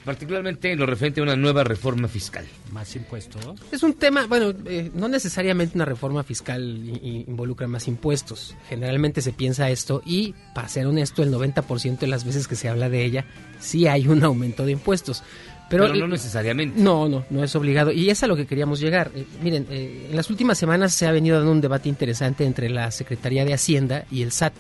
S6: particularmente en lo referente a una nueva reforma fiscal.
S5: ¿Más impuestos?
S24: Es un tema, bueno, eh, no necesariamente una reforma fiscal involucra más impuestos. Generalmente se piensa esto y, para ser honesto, el 90% de las veces que se habla de ella, sí hay un aumento de impuestos. Pero,
S6: Pero no necesariamente.
S24: No, no, no es obligado. Y es a lo que queríamos llegar. Eh, miren, eh, en las últimas semanas se ha venido dando un debate interesante entre la Secretaría de Hacienda y el SAT.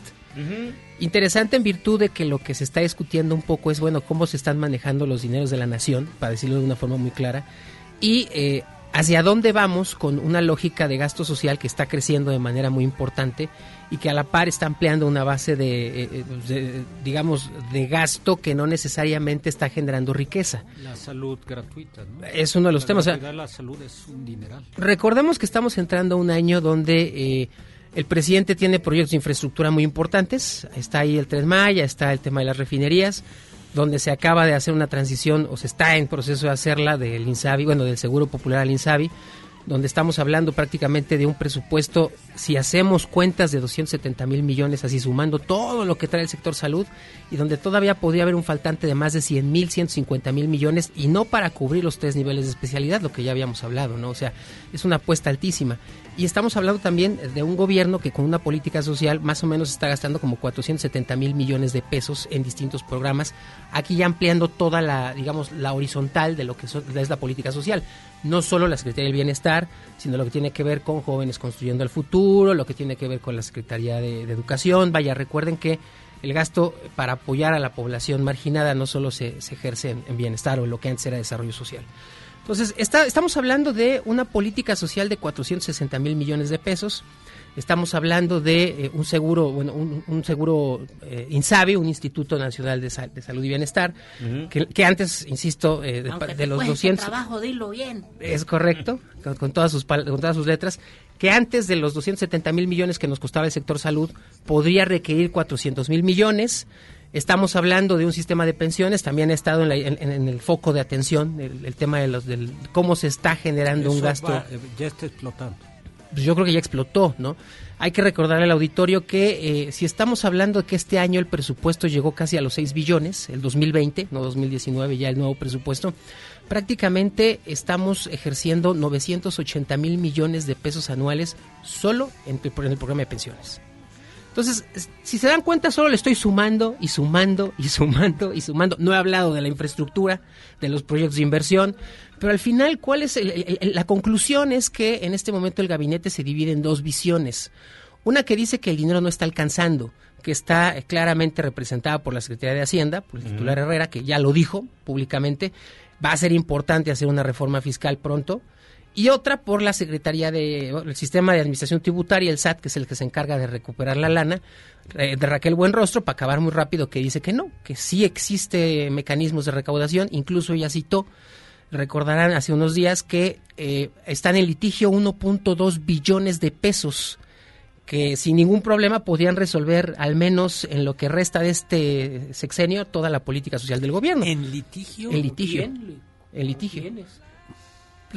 S24: Interesante en virtud de que lo que se está discutiendo un poco es, bueno, cómo se están manejando los dineros de la nación, para decirlo de una forma muy clara, y eh, hacia dónde vamos con una lógica de gasto social que está creciendo de manera muy importante y que a la par está ampliando una base de, eh, eh, de, digamos, de gasto que no necesariamente está generando riqueza.
S5: La salud gratuita, ¿no?
S24: Es uno de los
S5: La
S24: temas, o sea-
S5: la salud es un dineral.
S24: Recordemos que estamos entrando a un año donde eh, el presidente tiene proyectos de infraestructura muy importantes. Está ahí el Tren Maya, está el tema de las refinerías, donde se acaba de hacer una transición o se está en proceso de hacerla del Insabi, bueno, del Seguro Popular al Insabi, donde estamos hablando prácticamente de un presupuesto, si hacemos cuentas de 270 mil millones, así sumando todo lo que trae el sector salud, y donde todavía podría haber un faltante de más de 100 mil, 150 mil millones, y no para cubrir los tres niveles de especialidad, lo que ya habíamos hablado, ¿no? O sea, es una apuesta altísima. Y estamos hablando también de un gobierno que con una política social más o menos está gastando como 470 mil millones de pesos en distintos programas, aquí ya ampliando toda la, digamos, la horizontal de lo que es la política social. No solo la Secretaría del Bienestar, sino lo que tiene que ver con jóvenes construyendo el futuro, lo que tiene que ver con la Secretaría de, Educación. Vaya, recuerden que el gasto para apoyar a la población marginada no solo se, ejerce en, en bienestar o en lo que antes era desarrollo social. Entonces, está, estamos hablando de una política social de 460 mil millones de pesos. Estamos hablando de eh, un seguro, bueno, un, un seguro eh, INSABI, un Instituto Nacional de, Sal- de Salud y Bienestar, que, que antes, insisto, eh, de,
S16: Aunque
S24: de
S16: te
S24: los
S16: cueste
S24: 200...
S16: trabajo, dilo bien.
S24: Es correcto, con, con todas sus, pal- con todas sus letras, que antes de los 270 mil millones que nos costaba el sector salud, podría requerir 400 mil millones. Estamos hablando de un sistema de pensiones, también ha estado en, la- en- en el foco de atención el, el tema de los del cómo se está generando un gasto.
S5: va, eh, ya está explotando.
S24: pues yo creo que ya explotó, ¿no? Hay que recordarle al auditorio que eh, si estamos hablando de que este año el presupuesto llegó casi a los 6 billones, el 2020, no 2019, ya el nuevo presupuesto, prácticamente estamos ejerciendo 980 mil millones de pesos anuales solo en, el- en el programa de pensiones. Entonces, es- si se dan cuenta, solo le estoy sumando y sumando y sumando y sumando. No he hablado de la infraestructura, de los proyectos de inversión, pero al final, ¿cuál es el- el- el- la conclusión? Es que en este momento el gabinete se divide en dos visiones. Una que dice que el dinero no está alcanzando, que está eh, claramente representada por la Secretaría de Hacienda, por el titular Herrera, que ya lo dijo públicamente. Va a ser importante hacer una reforma fiscal pronto y otra por la Secretaría de el Sistema de Administración Tributaria, el SAT, que es el que se encarga de recuperar la lana, eh, de Raquel Buenrostro, para acabar muy rápido, que dice que no, que sí existe mecanismos de recaudación, incluso ella citó, recordarán hace unos días que eh, están en litigio 1.2 billones de pesos que sin ningún problema podían resolver, al menos en lo que resta de este sexenio, toda la política social del gobierno.
S5: ¿En litigio?
S24: En litigio.
S5: ¿Quién?
S24: En litigio.
S5: ¿Quiénes?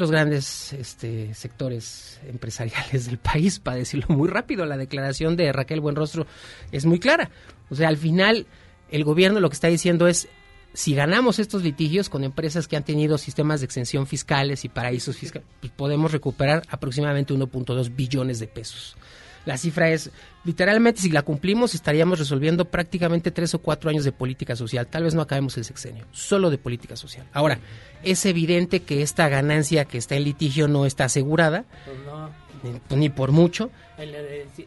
S24: Los grandes este, sectores empresariales del país, para decirlo muy rápido, la declaración de Raquel Buenrostro es muy clara. O sea, al final, el gobierno lo que está diciendo es, si ganamos estos litigios con empresas que han tenido sistemas de exención fiscales y paraísos fiscales, pues podemos recuperar aproximadamente 1.2 billones de pesos. La cifra es, literalmente, si la cumplimos, estaríamos resolviendo prácticamente tres o cuatro años de política social. Tal vez no acabemos el sexenio, solo de política social. Ahora, es evidente que esta ganancia que está en litigio no está asegurada,
S7: Pues no.
S24: ni, ni por mucho.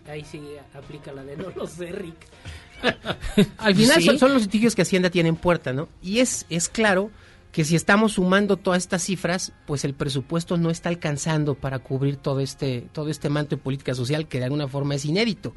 S7: Ahí, sí aplica la de no lo sé, Rick.
S24: Al final
S7: Sí.
S24: son, son los litigios que Hacienda tiene en puerta, ¿no? Y es, es claro que si estamos sumando todas estas cifras, pues el presupuesto no está alcanzando para cubrir todo este, todo este manto de política social que de alguna forma es inédito.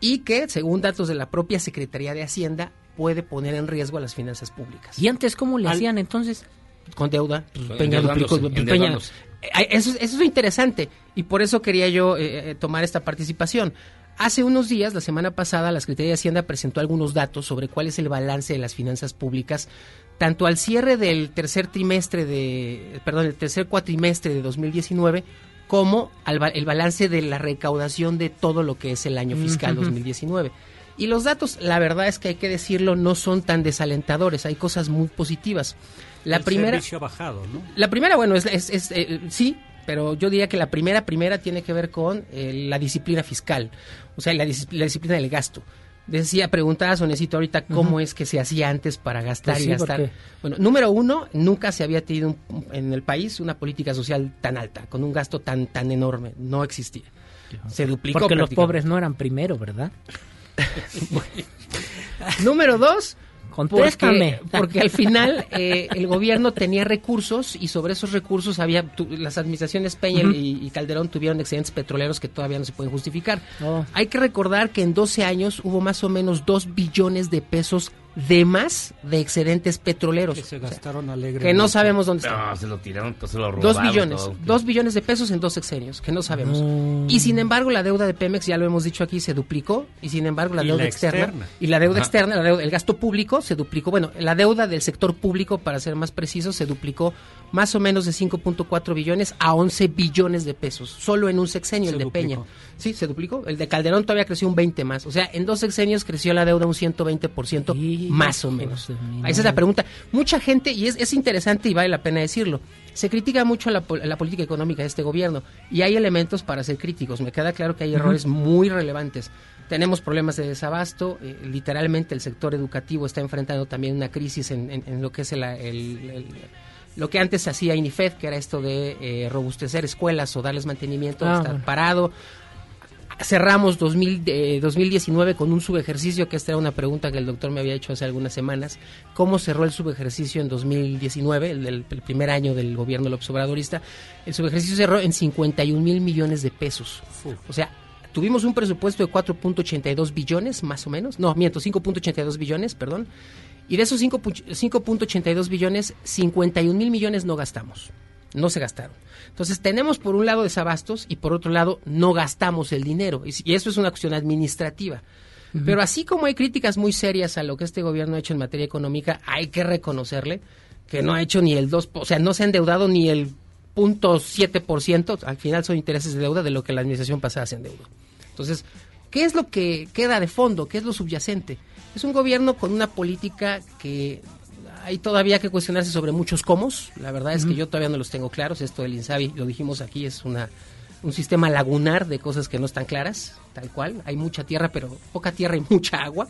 S24: Y que, según datos de la propia Secretaría de Hacienda, puede poner en riesgo a las finanzas públicas.
S7: ¿Y antes cómo le
S24: Al-
S7: hacían entonces?
S24: Con deuda. pues, Peña duplicó- Peña-
S6: endeudándose.
S24: Eh, Eso, es- eso es interesante y por eso quería yo eh, eh, tomar esta participación. Hace unos días, la semana pasada, la Secretaría de Hacienda presentó algunos datos sobre cuál es el balance de las finanzas públicas, tanto al cierre del tercer trimestre de, perdón, el tercer cuatrimestre de 2019, como al el balance de la recaudación de todo lo que es el año fiscal
S7: Ujú.
S24: 2019. Y los datos, la verdad es que hay que decirlo, no son tan desalentadores, hay cosas muy positivas. La
S5: El
S24: primera,
S5: ha bajado, ¿no?
S24: la primera, bueno, es, es- es, eh, sí, pero yo diría que la primera, primera tiene que ver con eh, la disciplina fiscal, o sea, la, la disciplina del gasto. Decía, preguntaba Sonecito ahorita cómo es que se hacía antes para gastar
S7: Pues
S24: y
S7: sí,
S24: gastar.
S7: porque-
S24: Bueno, número uno, nunca se había tenido un- en el país una política social tan alta, con un gasto tan, tan enorme. No existía. Se duplicó.
S7: Porque los pobres no eran primero, ¿verdad?
S24: Número dos,
S7: Contéstame.
S24: Porque, porque al final eh, el gobierno tenía recursos y sobre esos recursos había tu- las administraciones Peña y Calderón tuvieron excedentes petroleros que todavía no se pueden justificar.
S7: Oh.
S24: Hay que recordar que en 12 años hubo más o menos 2 billones de pesos de más de excedentes petroleros.
S5: Que se gastaron alegremente.
S24: que no sabemos dónde están.
S6: No, se lo tiraron, se lo robaron.
S24: Dos billones,
S6: todo.
S24: dos billones de pesos en dos sexenios, que no sabemos. Y sin embargo, la deuda de Pemex, ya lo hemos dicho aquí, se duplicó. Y sin embargo, la
S5: Y
S24: deuda
S5: la
S24: externa,
S5: externa.
S24: y la deuda
S5: Ajá.
S24: externa, la deuda- el gasto público se duplicó. Bueno, la deuda del sector público, para ser más preciso, se duplicó más o menos de 5.4 billones a 11 billones de pesos, solo en un sexenio,
S5: Se
S24: el de
S5: duplicó.
S24: Peña. Sí, se duplicó. El de Calderón todavía creció un 20 más. O sea, en dos sexenios creció la deuda un 120% más o menos. Esa es la pregunta. Mucha gente, y es, es interesante y vale la pena decirlo, se critica mucho la, la política económica de este gobierno y hay elementos para ser críticos. Me queda claro que hay errores muy relevantes. Tenemos problemas de desabasto, eh, literalmente el sector educativo está enfrentando también una crisis en, en- en lo que es el, el- el- lo que antes hacía INIFED, que era esto de eh, robustecer escuelas o darles mantenimiento,
S7: Ah,
S24: está
S7: bueno.
S24: parado. Cerramos 2000, eh, 2019 con un subejercicio, que esta era una pregunta que el doctor me había hecho hace algunas semanas. ¿Cómo cerró el subejercicio en 2019, el, del- el primer año del gobierno López Obradorista? El subejercicio cerró en 51 mil millones de pesos. O sea, tuvimos un presupuesto de 4.82 billones, más o menos. No, miento, 5.82 billones, perdón. Y de esos 5 pu- 5.82 billones, 51 mil millones no gastamos. No se gastaron. Entonces tenemos por un lado desabastos y por otro lado no gastamos el dinero. Y, eso es una cuestión administrativa. Pero así como hay críticas muy serias a lo que este gobierno ha hecho en materia económica, hay que reconocerle que no ha hecho ni el 2, o sea, no se ha endeudado ni el 0.7%, al final son intereses de deuda de lo que la administración pasada se endeudó. Entonces, ¿qué es lo que queda de fondo? ¿Qué es lo subyacente? Es un gobierno con una política que hay todavía que cuestionarse sobre muchos cómo. La verdad es que yo todavía no los tengo claros. Esto del INSABI, lo dijimos aquí, es una un sistema lagunar de cosas que no están claras, tal cual. Hay mucha tierra, pero poca tierra y mucha agua.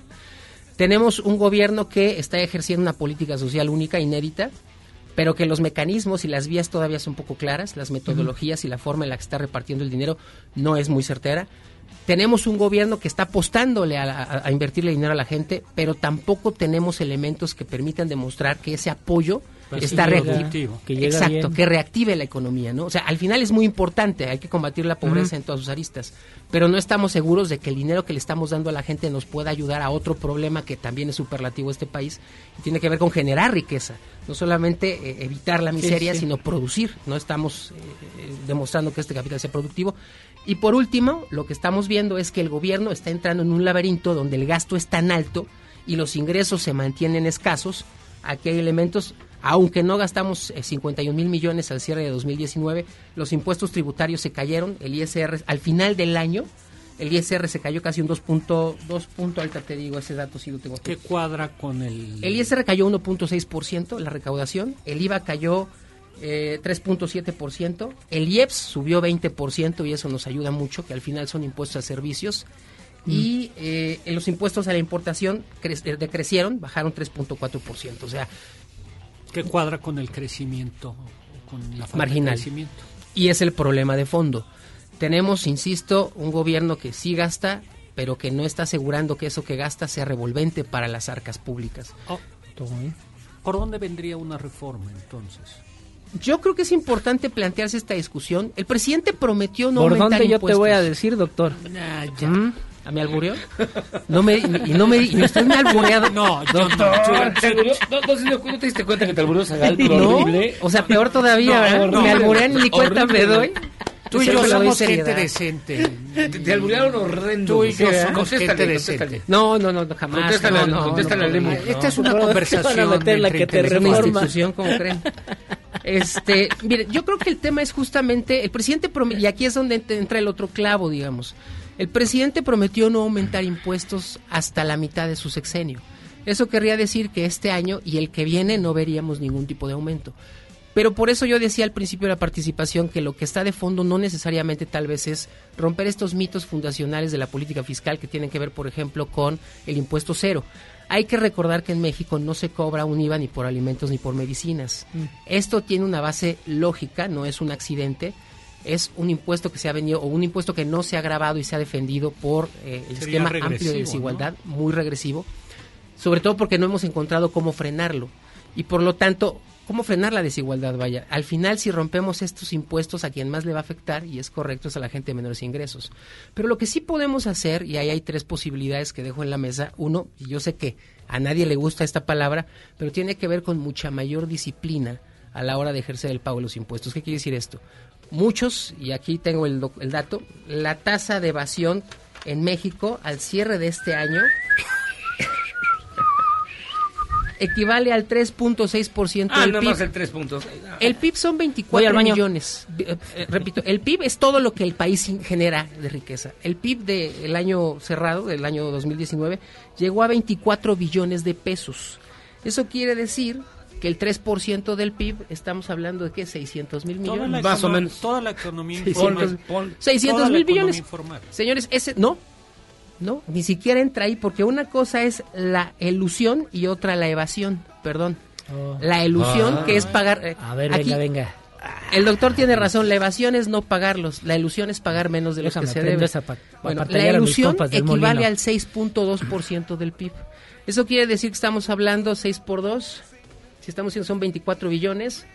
S24: Tenemos un gobierno que está ejerciendo una política social única, inédita, pero que los mecanismos y las vías todavía son poco claras, las metodologías y la forma en la que está repartiendo el dinero no es muy certera. Tenemos un gobierno que está apostándole a, a- a invertirle dinero a la gente, pero tampoco tenemos elementos que permitan demostrar que ese apoyo
S5: Pues
S24: está reactivo. Exacto,
S7: bien.
S24: que reactive la economía, ¿no? O sea, al final es muy importante, hay que combatir la pobreza en todas sus aristas, pero no estamos seguros de que el dinero que le estamos dando a la gente nos pueda ayudar a otro problema que también es superlativo a este país y tiene que ver con generar riqueza, no solamente eh, evitar la miseria,
S7: sí.
S24: sino producir. No estamos eh, eh, demostrando que este capital sea productivo. Y por último, lo que estamos viendo es que el gobierno está entrando en un laberinto donde el gasto es tan alto y los ingresos se mantienen escasos. Aquí hay elementos, aunque no gastamos eh, 51 mil millones al cierre de 2019, los impuestos tributarios se cayeron, el ISR al final del año, el ISR se cayó casi un 2 punto, 2 punto, ahorita te digo ese dato si lo tengo aquí.
S5: ¿Qué cuadra con el...?
S24: El ISR cayó 1.6%, la recaudación. El IVA cayó eh, 3.7%. El IEPS subió 20% y eso nos ayuda mucho, que al final son impuestos a servicios. Y eh, en los impuestos a la importación cre- eh, decrecieron, bajaron 3.4%. O sea,
S5: ¿Qué cuadra con el crecimiento? Con la falta
S24: marginal.
S5: de crecimiento.
S24: Y es el problema de fondo. Tenemos, insisto, un gobierno que sí gasta, pero que no está asegurando que eso que gasta sea revolvente para las arcas públicas.
S5: Oh, ¿Por dónde vendría una reforma entonces?
S24: Yo creo que es importante plantearse esta discusión. El presidente prometió no
S7: ¿Por
S24: aumentar
S7: dónde yo te voy a decir, doctor?
S24: ¿Mm? ¿A mi albureó? No me, y no me, y usted me ha albureado.
S5: No.
S6: Doctor. ¿No, no, ¿no te diste cuenta que te alburió Zagal?
S24: No,
S6: horrible.
S24: o sea, peor todavía,
S6: No,
S24: ¿verdad? me alburean y ni cuenta me doy.
S5: Tú y yo somos gente decente.
S6: Te, te alburearon horrendo.
S5: Tú y yo
S6: Contéstale,
S5: somos gente
S6: contéstale,
S5: decente.
S24: No, no, no, jamás.
S6: Contéstale,
S24: no, no,
S6: contéstale
S24: no,
S6: al Lemo.
S5: Esta es una
S24: no,
S5: conversación.
S7: a meter la
S5: entre
S7: que te
S24: institución, como creen. Este, mire, yo creo que el tema es justamente, el presidente prometió, y aquí es donde ent- entra el otro clavo, digamos. El presidente prometió no aumentar impuestos hasta la mitad de su sexenio. Eso querría decir que este año y el que viene no veríamos ningún tipo de aumento. Pero por eso yo decía al principio de la participación que lo que está de fondo no necesariamente tal vez es romper estos mitos fundacionales de la política fiscal que tienen que ver, por ejemplo, con el impuesto cero. Hay que recordar que en México no se cobra un IVA ni por alimentos ni por medicinas. Esto tiene una base lógica, no es un accidente. Es un impuesto que se ha venido, o un impuesto que no se ha grabado y se ha defendido por eh, el
S5: Sería
S24: esquema amplio de desigualdad, muy regresivo sobre todo porque no hemos encontrado cómo frenarlo. Y por lo tanto, ¿cómo frenar la desigualdad? Vaya, al final si rompemos estos impuestos a quien más le va a afectar, y es correcto, es a la gente de menores ingresos. Pero lo que sí podemos hacer, y ahí hay tres posibilidades que dejo en la mesa, uno, y yo sé que a nadie le gusta esta palabra, pero tiene que ver con mucha mayor disciplina a la hora de ejercer el pago de los impuestos. ¿Qué quiere decir esto? Muchos, y aquí tengo el, el dato, la tasa de evasión en México al cierre de este año equivale al 3.6%
S6: Ah,
S24: del
S6: nada
S24: PIB.
S6: más el tres puntos.
S24: El PIB son
S7: Voy
S24: 24
S7: al baño.
S24: millones. Eh, repito, el PIB es todo lo que el país genera de riqueza. El PIB del año cerrado, del año 2019, llegó a 24 billones de pesos. Eso quiere decir que el 3% del PIB, estamos hablando de que 600 mil millones.
S6: Más o menos.
S5: Toda la economía
S24: 600,
S5: informal.
S6: Pon-
S24: 600
S5: Toda la
S24: mil
S5: informal.
S24: Señores, ese no, no, ni siquiera entra ahí porque una cosa es la elusión y otra la evasión, perdón.
S7: Oh.
S24: La elusión
S6: Ah.
S24: que es pagar. eh,
S7: A ver,
S24: aquí
S7: venga, venga.
S24: El doctor tiene razón, la evasión es no pagarlos, la ilusión es pagar menos de los
S7: Déjame
S24: que se debe. Bueno, la ilusión equivale al 6.2% del PIB. Eso quiere decir que estamos hablando 6 por 2. Si estamos diciendo son 24 billones,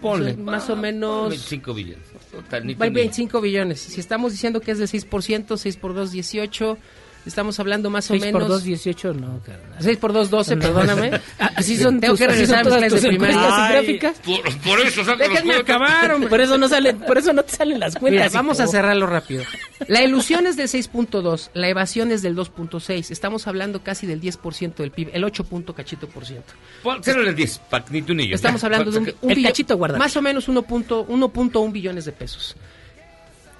S6: Ponle.
S24: más o menos
S6: 25 billones. Total, ni
S24: Hay
S6: te
S24: 25 billones. Si estamos diciendo que es del 6%, 6 por 2, 18, Estamos hablando más o
S7: 6
S24: menos...
S7: por 2, 18, no, carnal.
S24: 6 por 2, 12,
S7: No.
S24: perdóname.
S7: Ah, así son
S24: Tengo
S7: tus-
S24: que regresar a mis de primaria.
S7: gráficas.
S6: Por, por eso saca los
S24: Déjenme
S6: cuentas.
S24: acabar, hombre.
S7: Por eso no sale, por eso no te salen las cuentas.
S24: Mira, vamos a cerrarlo rápido. La ilusión es del 6.2, la evasión es del 2.6. Estamos hablando casi del 10% del PIB, el 8 punto cachito por ciento.
S6: Cero el 10, pa- ni tú ni yo.
S24: Estamos
S6: Ya.
S24: hablando de un, un
S7: El
S24: billo-
S7: cachito guardado.
S24: más o menos 1.1 1.1 billones de pesos.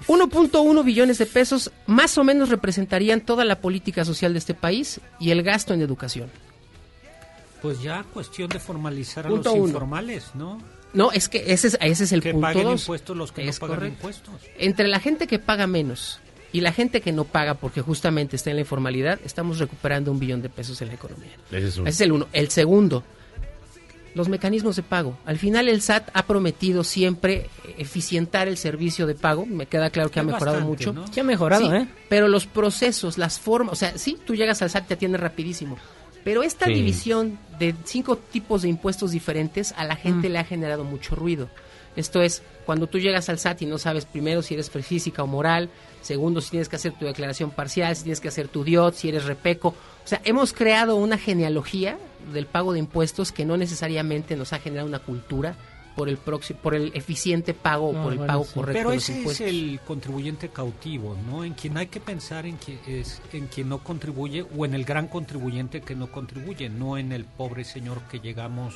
S24: 1.1 billones de pesos más o menos representarían toda la política social de este país y el gasto en educación.
S5: Pues ya cuestión de formalizar a
S24: Punto
S5: los
S24: uno.
S5: informales, ¿no?
S24: No, es que ese es, ese es el
S5: que
S24: punto
S5: paguen
S24: dos.
S5: impuestos los que
S24: Es
S5: no pagan
S24: correcto.
S5: impuestos.
S24: Entre la gente que paga menos y la gente que no paga porque justamente está en la informalidad, estamos recuperando un billón de pesos en la economía.
S6: Ese es uno.
S24: Ese es el uno. El segundo, los mecanismos de pago. Al final el SAT ha prometido siempre eficientar el servicio de pago. Me queda claro que ha mejorado
S5: bastante,
S24: mucho.
S5: ¿no?
S7: Sí ha mejorado,
S24: Sí,
S7: ¿eh?
S24: Pero los procesos, las formas, o sea, sí, tú llegas al SAT y te atiende rapidísimo. Pero esta
S6: Sí.
S24: división de cinco tipos de impuestos diferentes a la gente
S7: Mm.
S24: le ha generado mucho ruido. Esto es, cuando tú llegas al SAT y no sabes primero si eres física o moral, segundo si tienes que hacer tu declaración parcial, si tienes que hacer tu DIOT, si eres repeco. O sea, hemos creado una genealogía del pago de impuestos que no necesariamente nos ha generado una cultura por el próximo, por el eficiente pago o
S7: No,
S24: por el
S7: bueno,
S24: pago
S7: sí.
S24: correcto
S5: Pero
S24: de los
S5: ese es el contribuyente cautivo, ¿no? En quien hay que pensar en quien, es, en quien no contribuye o en el gran contribuyente que no contribuye, no en el pobre señor que llegamos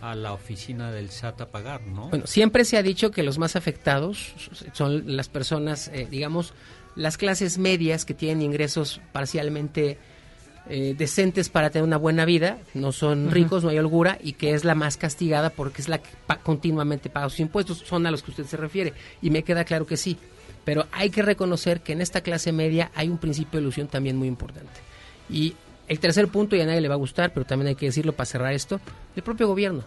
S5: a la oficina del SAT a pagar, ¿no?
S24: Bueno, siempre se ha dicho que los más afectados son las personas, eh, digamos, las clases medias que tienen ingresos parcialmente eh, decentes para tener una buena vida, no son ricos, no hay holgura, y que es la más castigada porque es la que pa- continuamente paga sus impuestos, son a los que usted se refiere, y me queda claro que sí. Pero hay que reconocer que en esta clase media hay un principio de ilusión también muy importante. Y el tercer punto, y a nadie le va a gustar, pero también hay que decirlo para cerrar esto, el propio gobierno.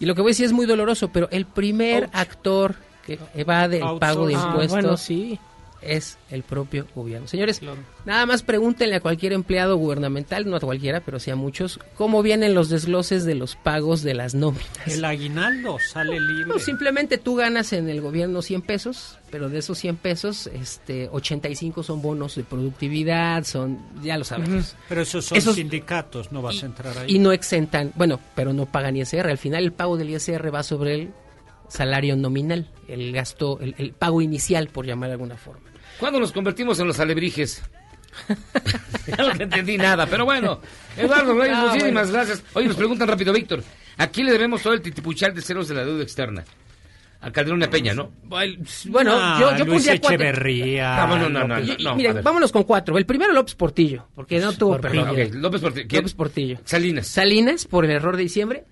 S24: Y lo que voy a decir es muy doloroso, pero el primer actor que evade el pago de
S7: Ah,
S24: impuestos
S7: bueno, sí.
S24: Es el propio gobierno. Señores, nada más pregúntenle a cualquier empleado gubernamental, no a cualquiera, pero sí a muchos, cómo vienen los desgloses de los pagos de las nóminas.
S5: El aguinaldo sale libre.
S24: No, simplemente tú ganas en el gobierno 100 pesos, pero de esos 100 pesos, este, 85 son bonos de productividad, son, ya lo sabemos.
S5: Pero esos son
S24: Esos-
S5: sindicatos, no vas a entrar ahí.
S24: Y no exentan, bueno, pero no pagan ISR. Al final el pago del ISR va sobre el salario nominal, el gasto, el, el pago inicial, por llamar de alguna forma.
S6: ¿Cuándo nos convertimos en los alebrijes? no te entendí nada, pero bueno. Eduardo Reyes,
S24: Ah,
S6: muchísimas
S24: bueno.
S6: gracias. Oye, nos preguntan rápido, Víctor. ¿A quién le debemos todo el titipuchal de ceros de la deuda externa? A Calderón y a Peña, ¿no?
S24: Bueno,
S5: Ah,
S24: yo, yo
S5: Luis
S24: pondría cuatro.
S5: Echeverría.
S6: Ah, no, no, no, no, no,
S24: Miren,
S6: a ver.
S24: vámonos con cuatro. El primero López Portillo, porque no tuvo
S6: Portillo.
S24: perdón.
S6: Ok, López Portillo. ¿Quién?
S24: López Portillo.
S6: Salinas.
S24: Salinas por el error de diciembre.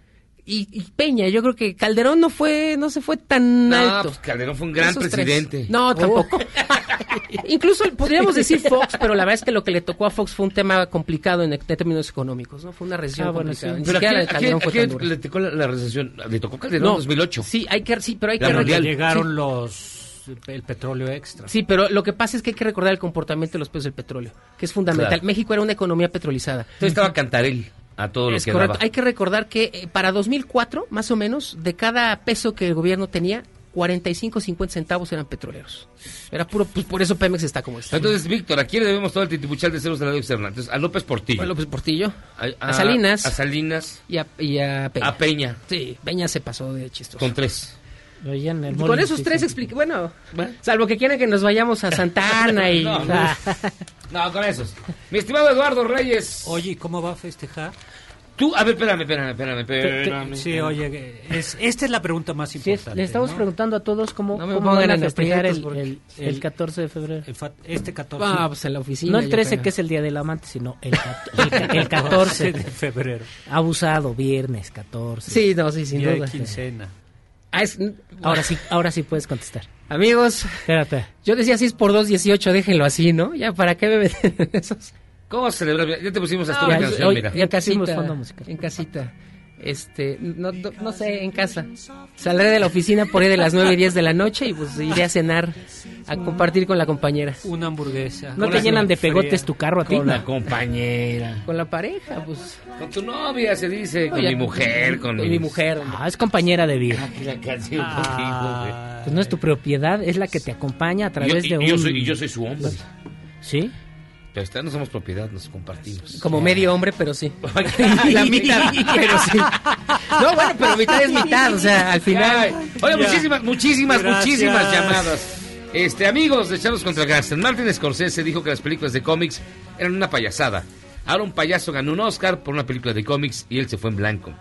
S24: Y, y Peña, yo creo que Calderón no fue, no se fue tan
S6: No,
S24: alto.
S6: pues Calderón fue un gran
S24: Esos tres.
S6: presidente.
S24: No, tampoco. Incluso podríamos decir Fox, pero la verdad es que lo que le tocó a Fox fue un tema complicado en, en términos económicos, ¿no? Fue una recesión
S7: Ah, bueno,
S24: complicada.
S7: sí.
S24: Ni
S6: Pero ¿a
S24: siquiera
S6: quién,
S24: la de
S6: a
S24: Calderón
S6: quién-
S24: fue
S6: a
S24: tan
S6: le tocó la, la recesión? Le tocó Calderón en
S24: No,
S6: 2008.
S24: Sí, hay que, sí, pero hay
S6: La
S24: que
S6: mundial.
S5: Llegaron
S24: sí.
S5: los el petróleo extra.
S24: Sí, pero lo que pasa es que hay que recordar el comportamiento de los precios del petróleo, que es fundamental.
S6: Claro.
S24: México era una economía petrolizada.
S6: Entonces estaba Cantarel a todo lo
S24: Es
S6: que
S24: correcto.
S6: daba.
S24: Hay que recordar que eh, para 2004, más o menos, de cada peso que el gobierno tenía, 45 50 centavos eran petroleros. Era puro, pues por eso Pemex está como está.
S6: Entonces, Víctor, ¿a quién le debemos todo el titipuchal de ceros de la externa? Entonces, a López Portillo.
S24: A López Portillo,
S6: a,
S24: a Salinas.
S6: A Salinas.
S24: y a, y a Peña.
S6: A Peña.
S24: Sí, Peña se pasó de chistoso.
S6: Con tres.
S24: Con esos
S7: sí,
S24: tres
S7: sí.
S24: expliqué, bueno, salvo que quieran que nos vayamos a Santana y...
S6: No, no. No, con esos. Mi estimado Eduardo Reyes.
S5: Oye, ¿y ¿cómo va a festejar?
S6: Tú, a ver, espérame, espérame, espérame, espérame.
S5: Sí, oye, es, esta es la pregunta más
S7: Sí,
S5: importante.
S7: le estamos
S5: ¿no?
S7: preguntando a todos cómo,
S24: No
S7: cómo van a festejar el, el, el 14 de febrero.
S5: Este 14
S24: Ah, pues en la oficina.
S7: No el
S24: yo
S7: 13,
S24: creo.
S7: que es el Día del Amante, sino el, cat- el, ca- el 14
S5: de febrero.
S7: Abusado, viernes 14.
S24: Sí, no, sí, sin
S5: Día de
S24: duda.
S5: quincena.
S24: Ah, es-
S7: Ahora sí, ahora sí puedes contestar.
S24: Amigos,
S7: Espérate.
S24: yo decía 6 por 2, 18, déjenlo así, ¿no? Ya, ¿para qué me meten en esos?
S6: ¿Cómo celebrar? Ya te pusimos hasta
S24: No,
S6: una canción,
S24: hoy-
S6: mira.
S24: En casita,
S7: fondo musical.
S24: en casita. Este, no, no, no sé, en casa. Saldré de la oficina por ahí de las 9 y 10 de la noche y pues iré a cenar, a compartir con la compañera.
S5: Una hamburguesa.
S7: ¿No te llenan de
S5: fría.
S7: pegotes tu carro a ti?
S6: Con la compañera.
S24: Con la pareja, pues.
S6: Con tu novia, se dice. Con
S24: Oye,
S6: mi mujer, con,
S24: con mi mujer. hombre.
S7: Ah, es compañera de vida.
S6: Aquí la canción
S5: Ah,
S7: Pues no es tu propiedad, es la que te acompaña a través de
S6: Y,
S7: un...
S6: y yo soy, y yo soy su hombre.
S7: ¿Sí?
S6: Pero esta no somos propiedad, nos compartimos.
S24: Como medio hombre, pero sí.
S6: La mitad.
S24: pero sí. No, bueno, pero mitad es mitad, o sea, al final.
S6: Oye, muchísimas, muchísimas,
S24: Gracias.
S6: muchísimas llamadas. Este, amigos de Charlos contra Gaston, Martin Scorsese dijo que las películas de cómics eran una payasada. Ahora un payaso ganó un Oscar por una película de cómics y él se fue en blanco.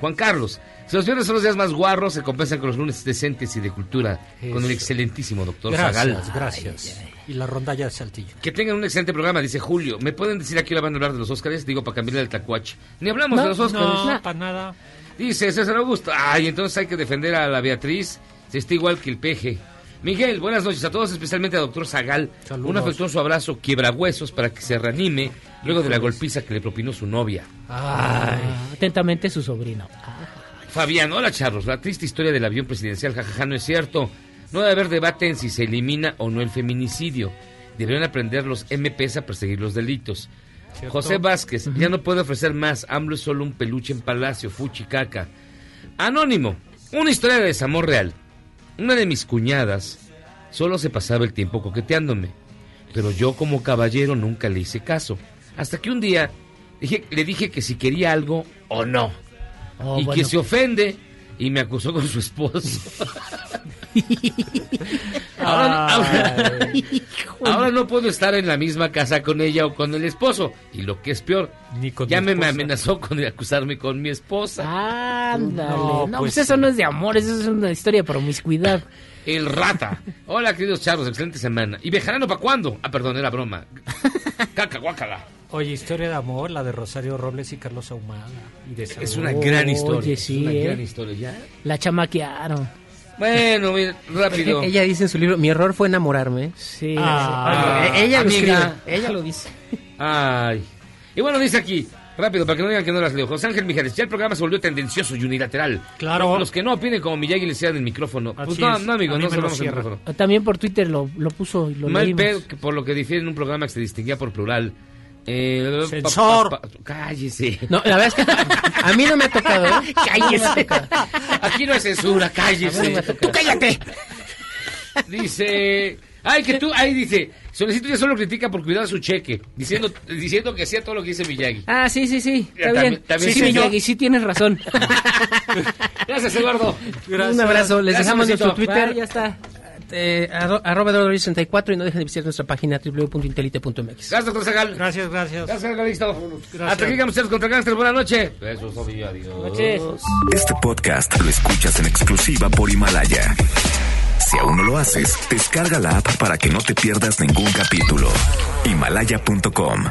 S6: Juan Carlos, si los viernes son los días más guarros, se compensan con los lunes decentes y de cultura, con el excelentísimo doctor
S5: Gracias,
S6: Zagal.
S5: gracias. Y la rondalla de Saltillo.
S6: Que tengan un excelente programa, dice Julio. ¿Me pueden decir a qué hora van a hablar de los Óscares? Digo, para cambiarle el tacuache. Ni hablamos de los Óscares.
S5: No, para nada.
S6: Dice César Augusto. Ay, entonces hay que defender a la Beatriz. Se está igual que el peje. Miguel, buenas noches a todos, especialmente al doctor Zagal.
S5: Saludos.
S6: Un afectuoso abrazo, quiebrahuesos, para que se reanime luego de la golpiza que le propinó su novia.
S7: Ah, atentamente su sobrino.
S6: Fabián, hola charros. La triste historia del avión presidencial, jajaja, no es cierto. No debe haber debate en si se elimina o no el feminicidio. Deberían aprender los MPs a perseguir los delitos.
S5: ¿Cierto?
S6: José Vázquez, ya no puede ofrecer más. AMLO es solo un peluche en palacio, fuchi caca. Anónimo, una historia de desamor real. Una de mis cuñadas solo se pasaba el tiempo coqueteándome, pero yo como caballero nunca le hice caso. Hasta que un día dije- le dije que si quería algo o no.
S7: Oh,
S6: y
S7: bueno.
S6: que se ofende y me acusó con su esposo. ahora, ahora- ahora no puedo estar en la misma casa con ella o con el esposo. Y lo que es peor, ya me, amenazó con acusarme con mi esposa.
S7: Ándale.
S6: No,
S7: No,
S6: pues
S7: pues eso no es de amor, eso es una historia de promiscuidad.
S6: El rata. Hola, queridos charros, excelente semana. ¿Y viajarán para cuándo? Ah, perdón, era broma. Caca, guácala.
S5: Oye, historia de amor, la de Rosario Robles y Carlos Ahumada. Y de
S6: Es una gran historia.
S7: Oye,
S6: es
S7: sí,
S6: una
S7: ¿eh?
S6: gran historia. ¿Ya?
S7: La chamaquearon.
S6: Bueno, mira, rápido.
S24: Ella dice en su libro, mi error fue enamorarme.
S7: Sí.
S6: Ah,
S24: Oye, ella lo
S6: amiga.
S24: escribe, ella lo dice.
S6: Ay. Y bueno, dice aquí, rápido, para que no digan que no las leo. José Ángel Mijares, ya el programa se volvió tendencioso y unilateral.
S5: Claro.
S6: Los que no opinen como Miyagi les cierran el micrófono. Pues no, no, amigo, no
S5: lo
S6: cerramos el micrófono.
S7: También por Twitter lo, lo puso y lo
S6: Mal
S7: leímos.
S6: por lo que difiere en un programa que se distinguía por plural. Eh,
S5: Censor.
S6: pa- pa- pa- cállese.
S24: No, la verdad es que a mí no me ha tocado, ¿eh?
S6: Cállese. Aquí no hay censura, cállese.
S24: ¡Tú cállate!
S6: Dice. Ay, que tú. Ahí dice. Solicito ya solo critica por cuidar su cheque. Diciendo, diciendo que hacía todo lo que dice Miyagi.
S7: Ah, sí, sí, sí. Está
S6: también-
S7: bien.
S6: también
S7: sí, sí. Miyagi, sí tienes razón.
S6: Gracias, Eduardo.
S24: Un abrazo, les
S6: Gracias,
S24: dejamos nuestro Twitter.
S7: Bye, ya está.
S24: Eh, arro- arroba Eduardo64 y no dejen de visitar nuestra página www.intelite.mx.
S6: Gracias, doctor Zagal.
S5: Gracias, gracias.
S6: Gracias, Galisto.
S5: Gracias.
S6: Hasta aquí ustedes contra Gangster. Buenas noches. Besos, adiós.
S7: Noches.
S11: Este podcast lo escuchas en exclusiva por Himalaya. Si aún no lo haces, descarga la app para que no te pierdas ningún capítulo. Himalaya.com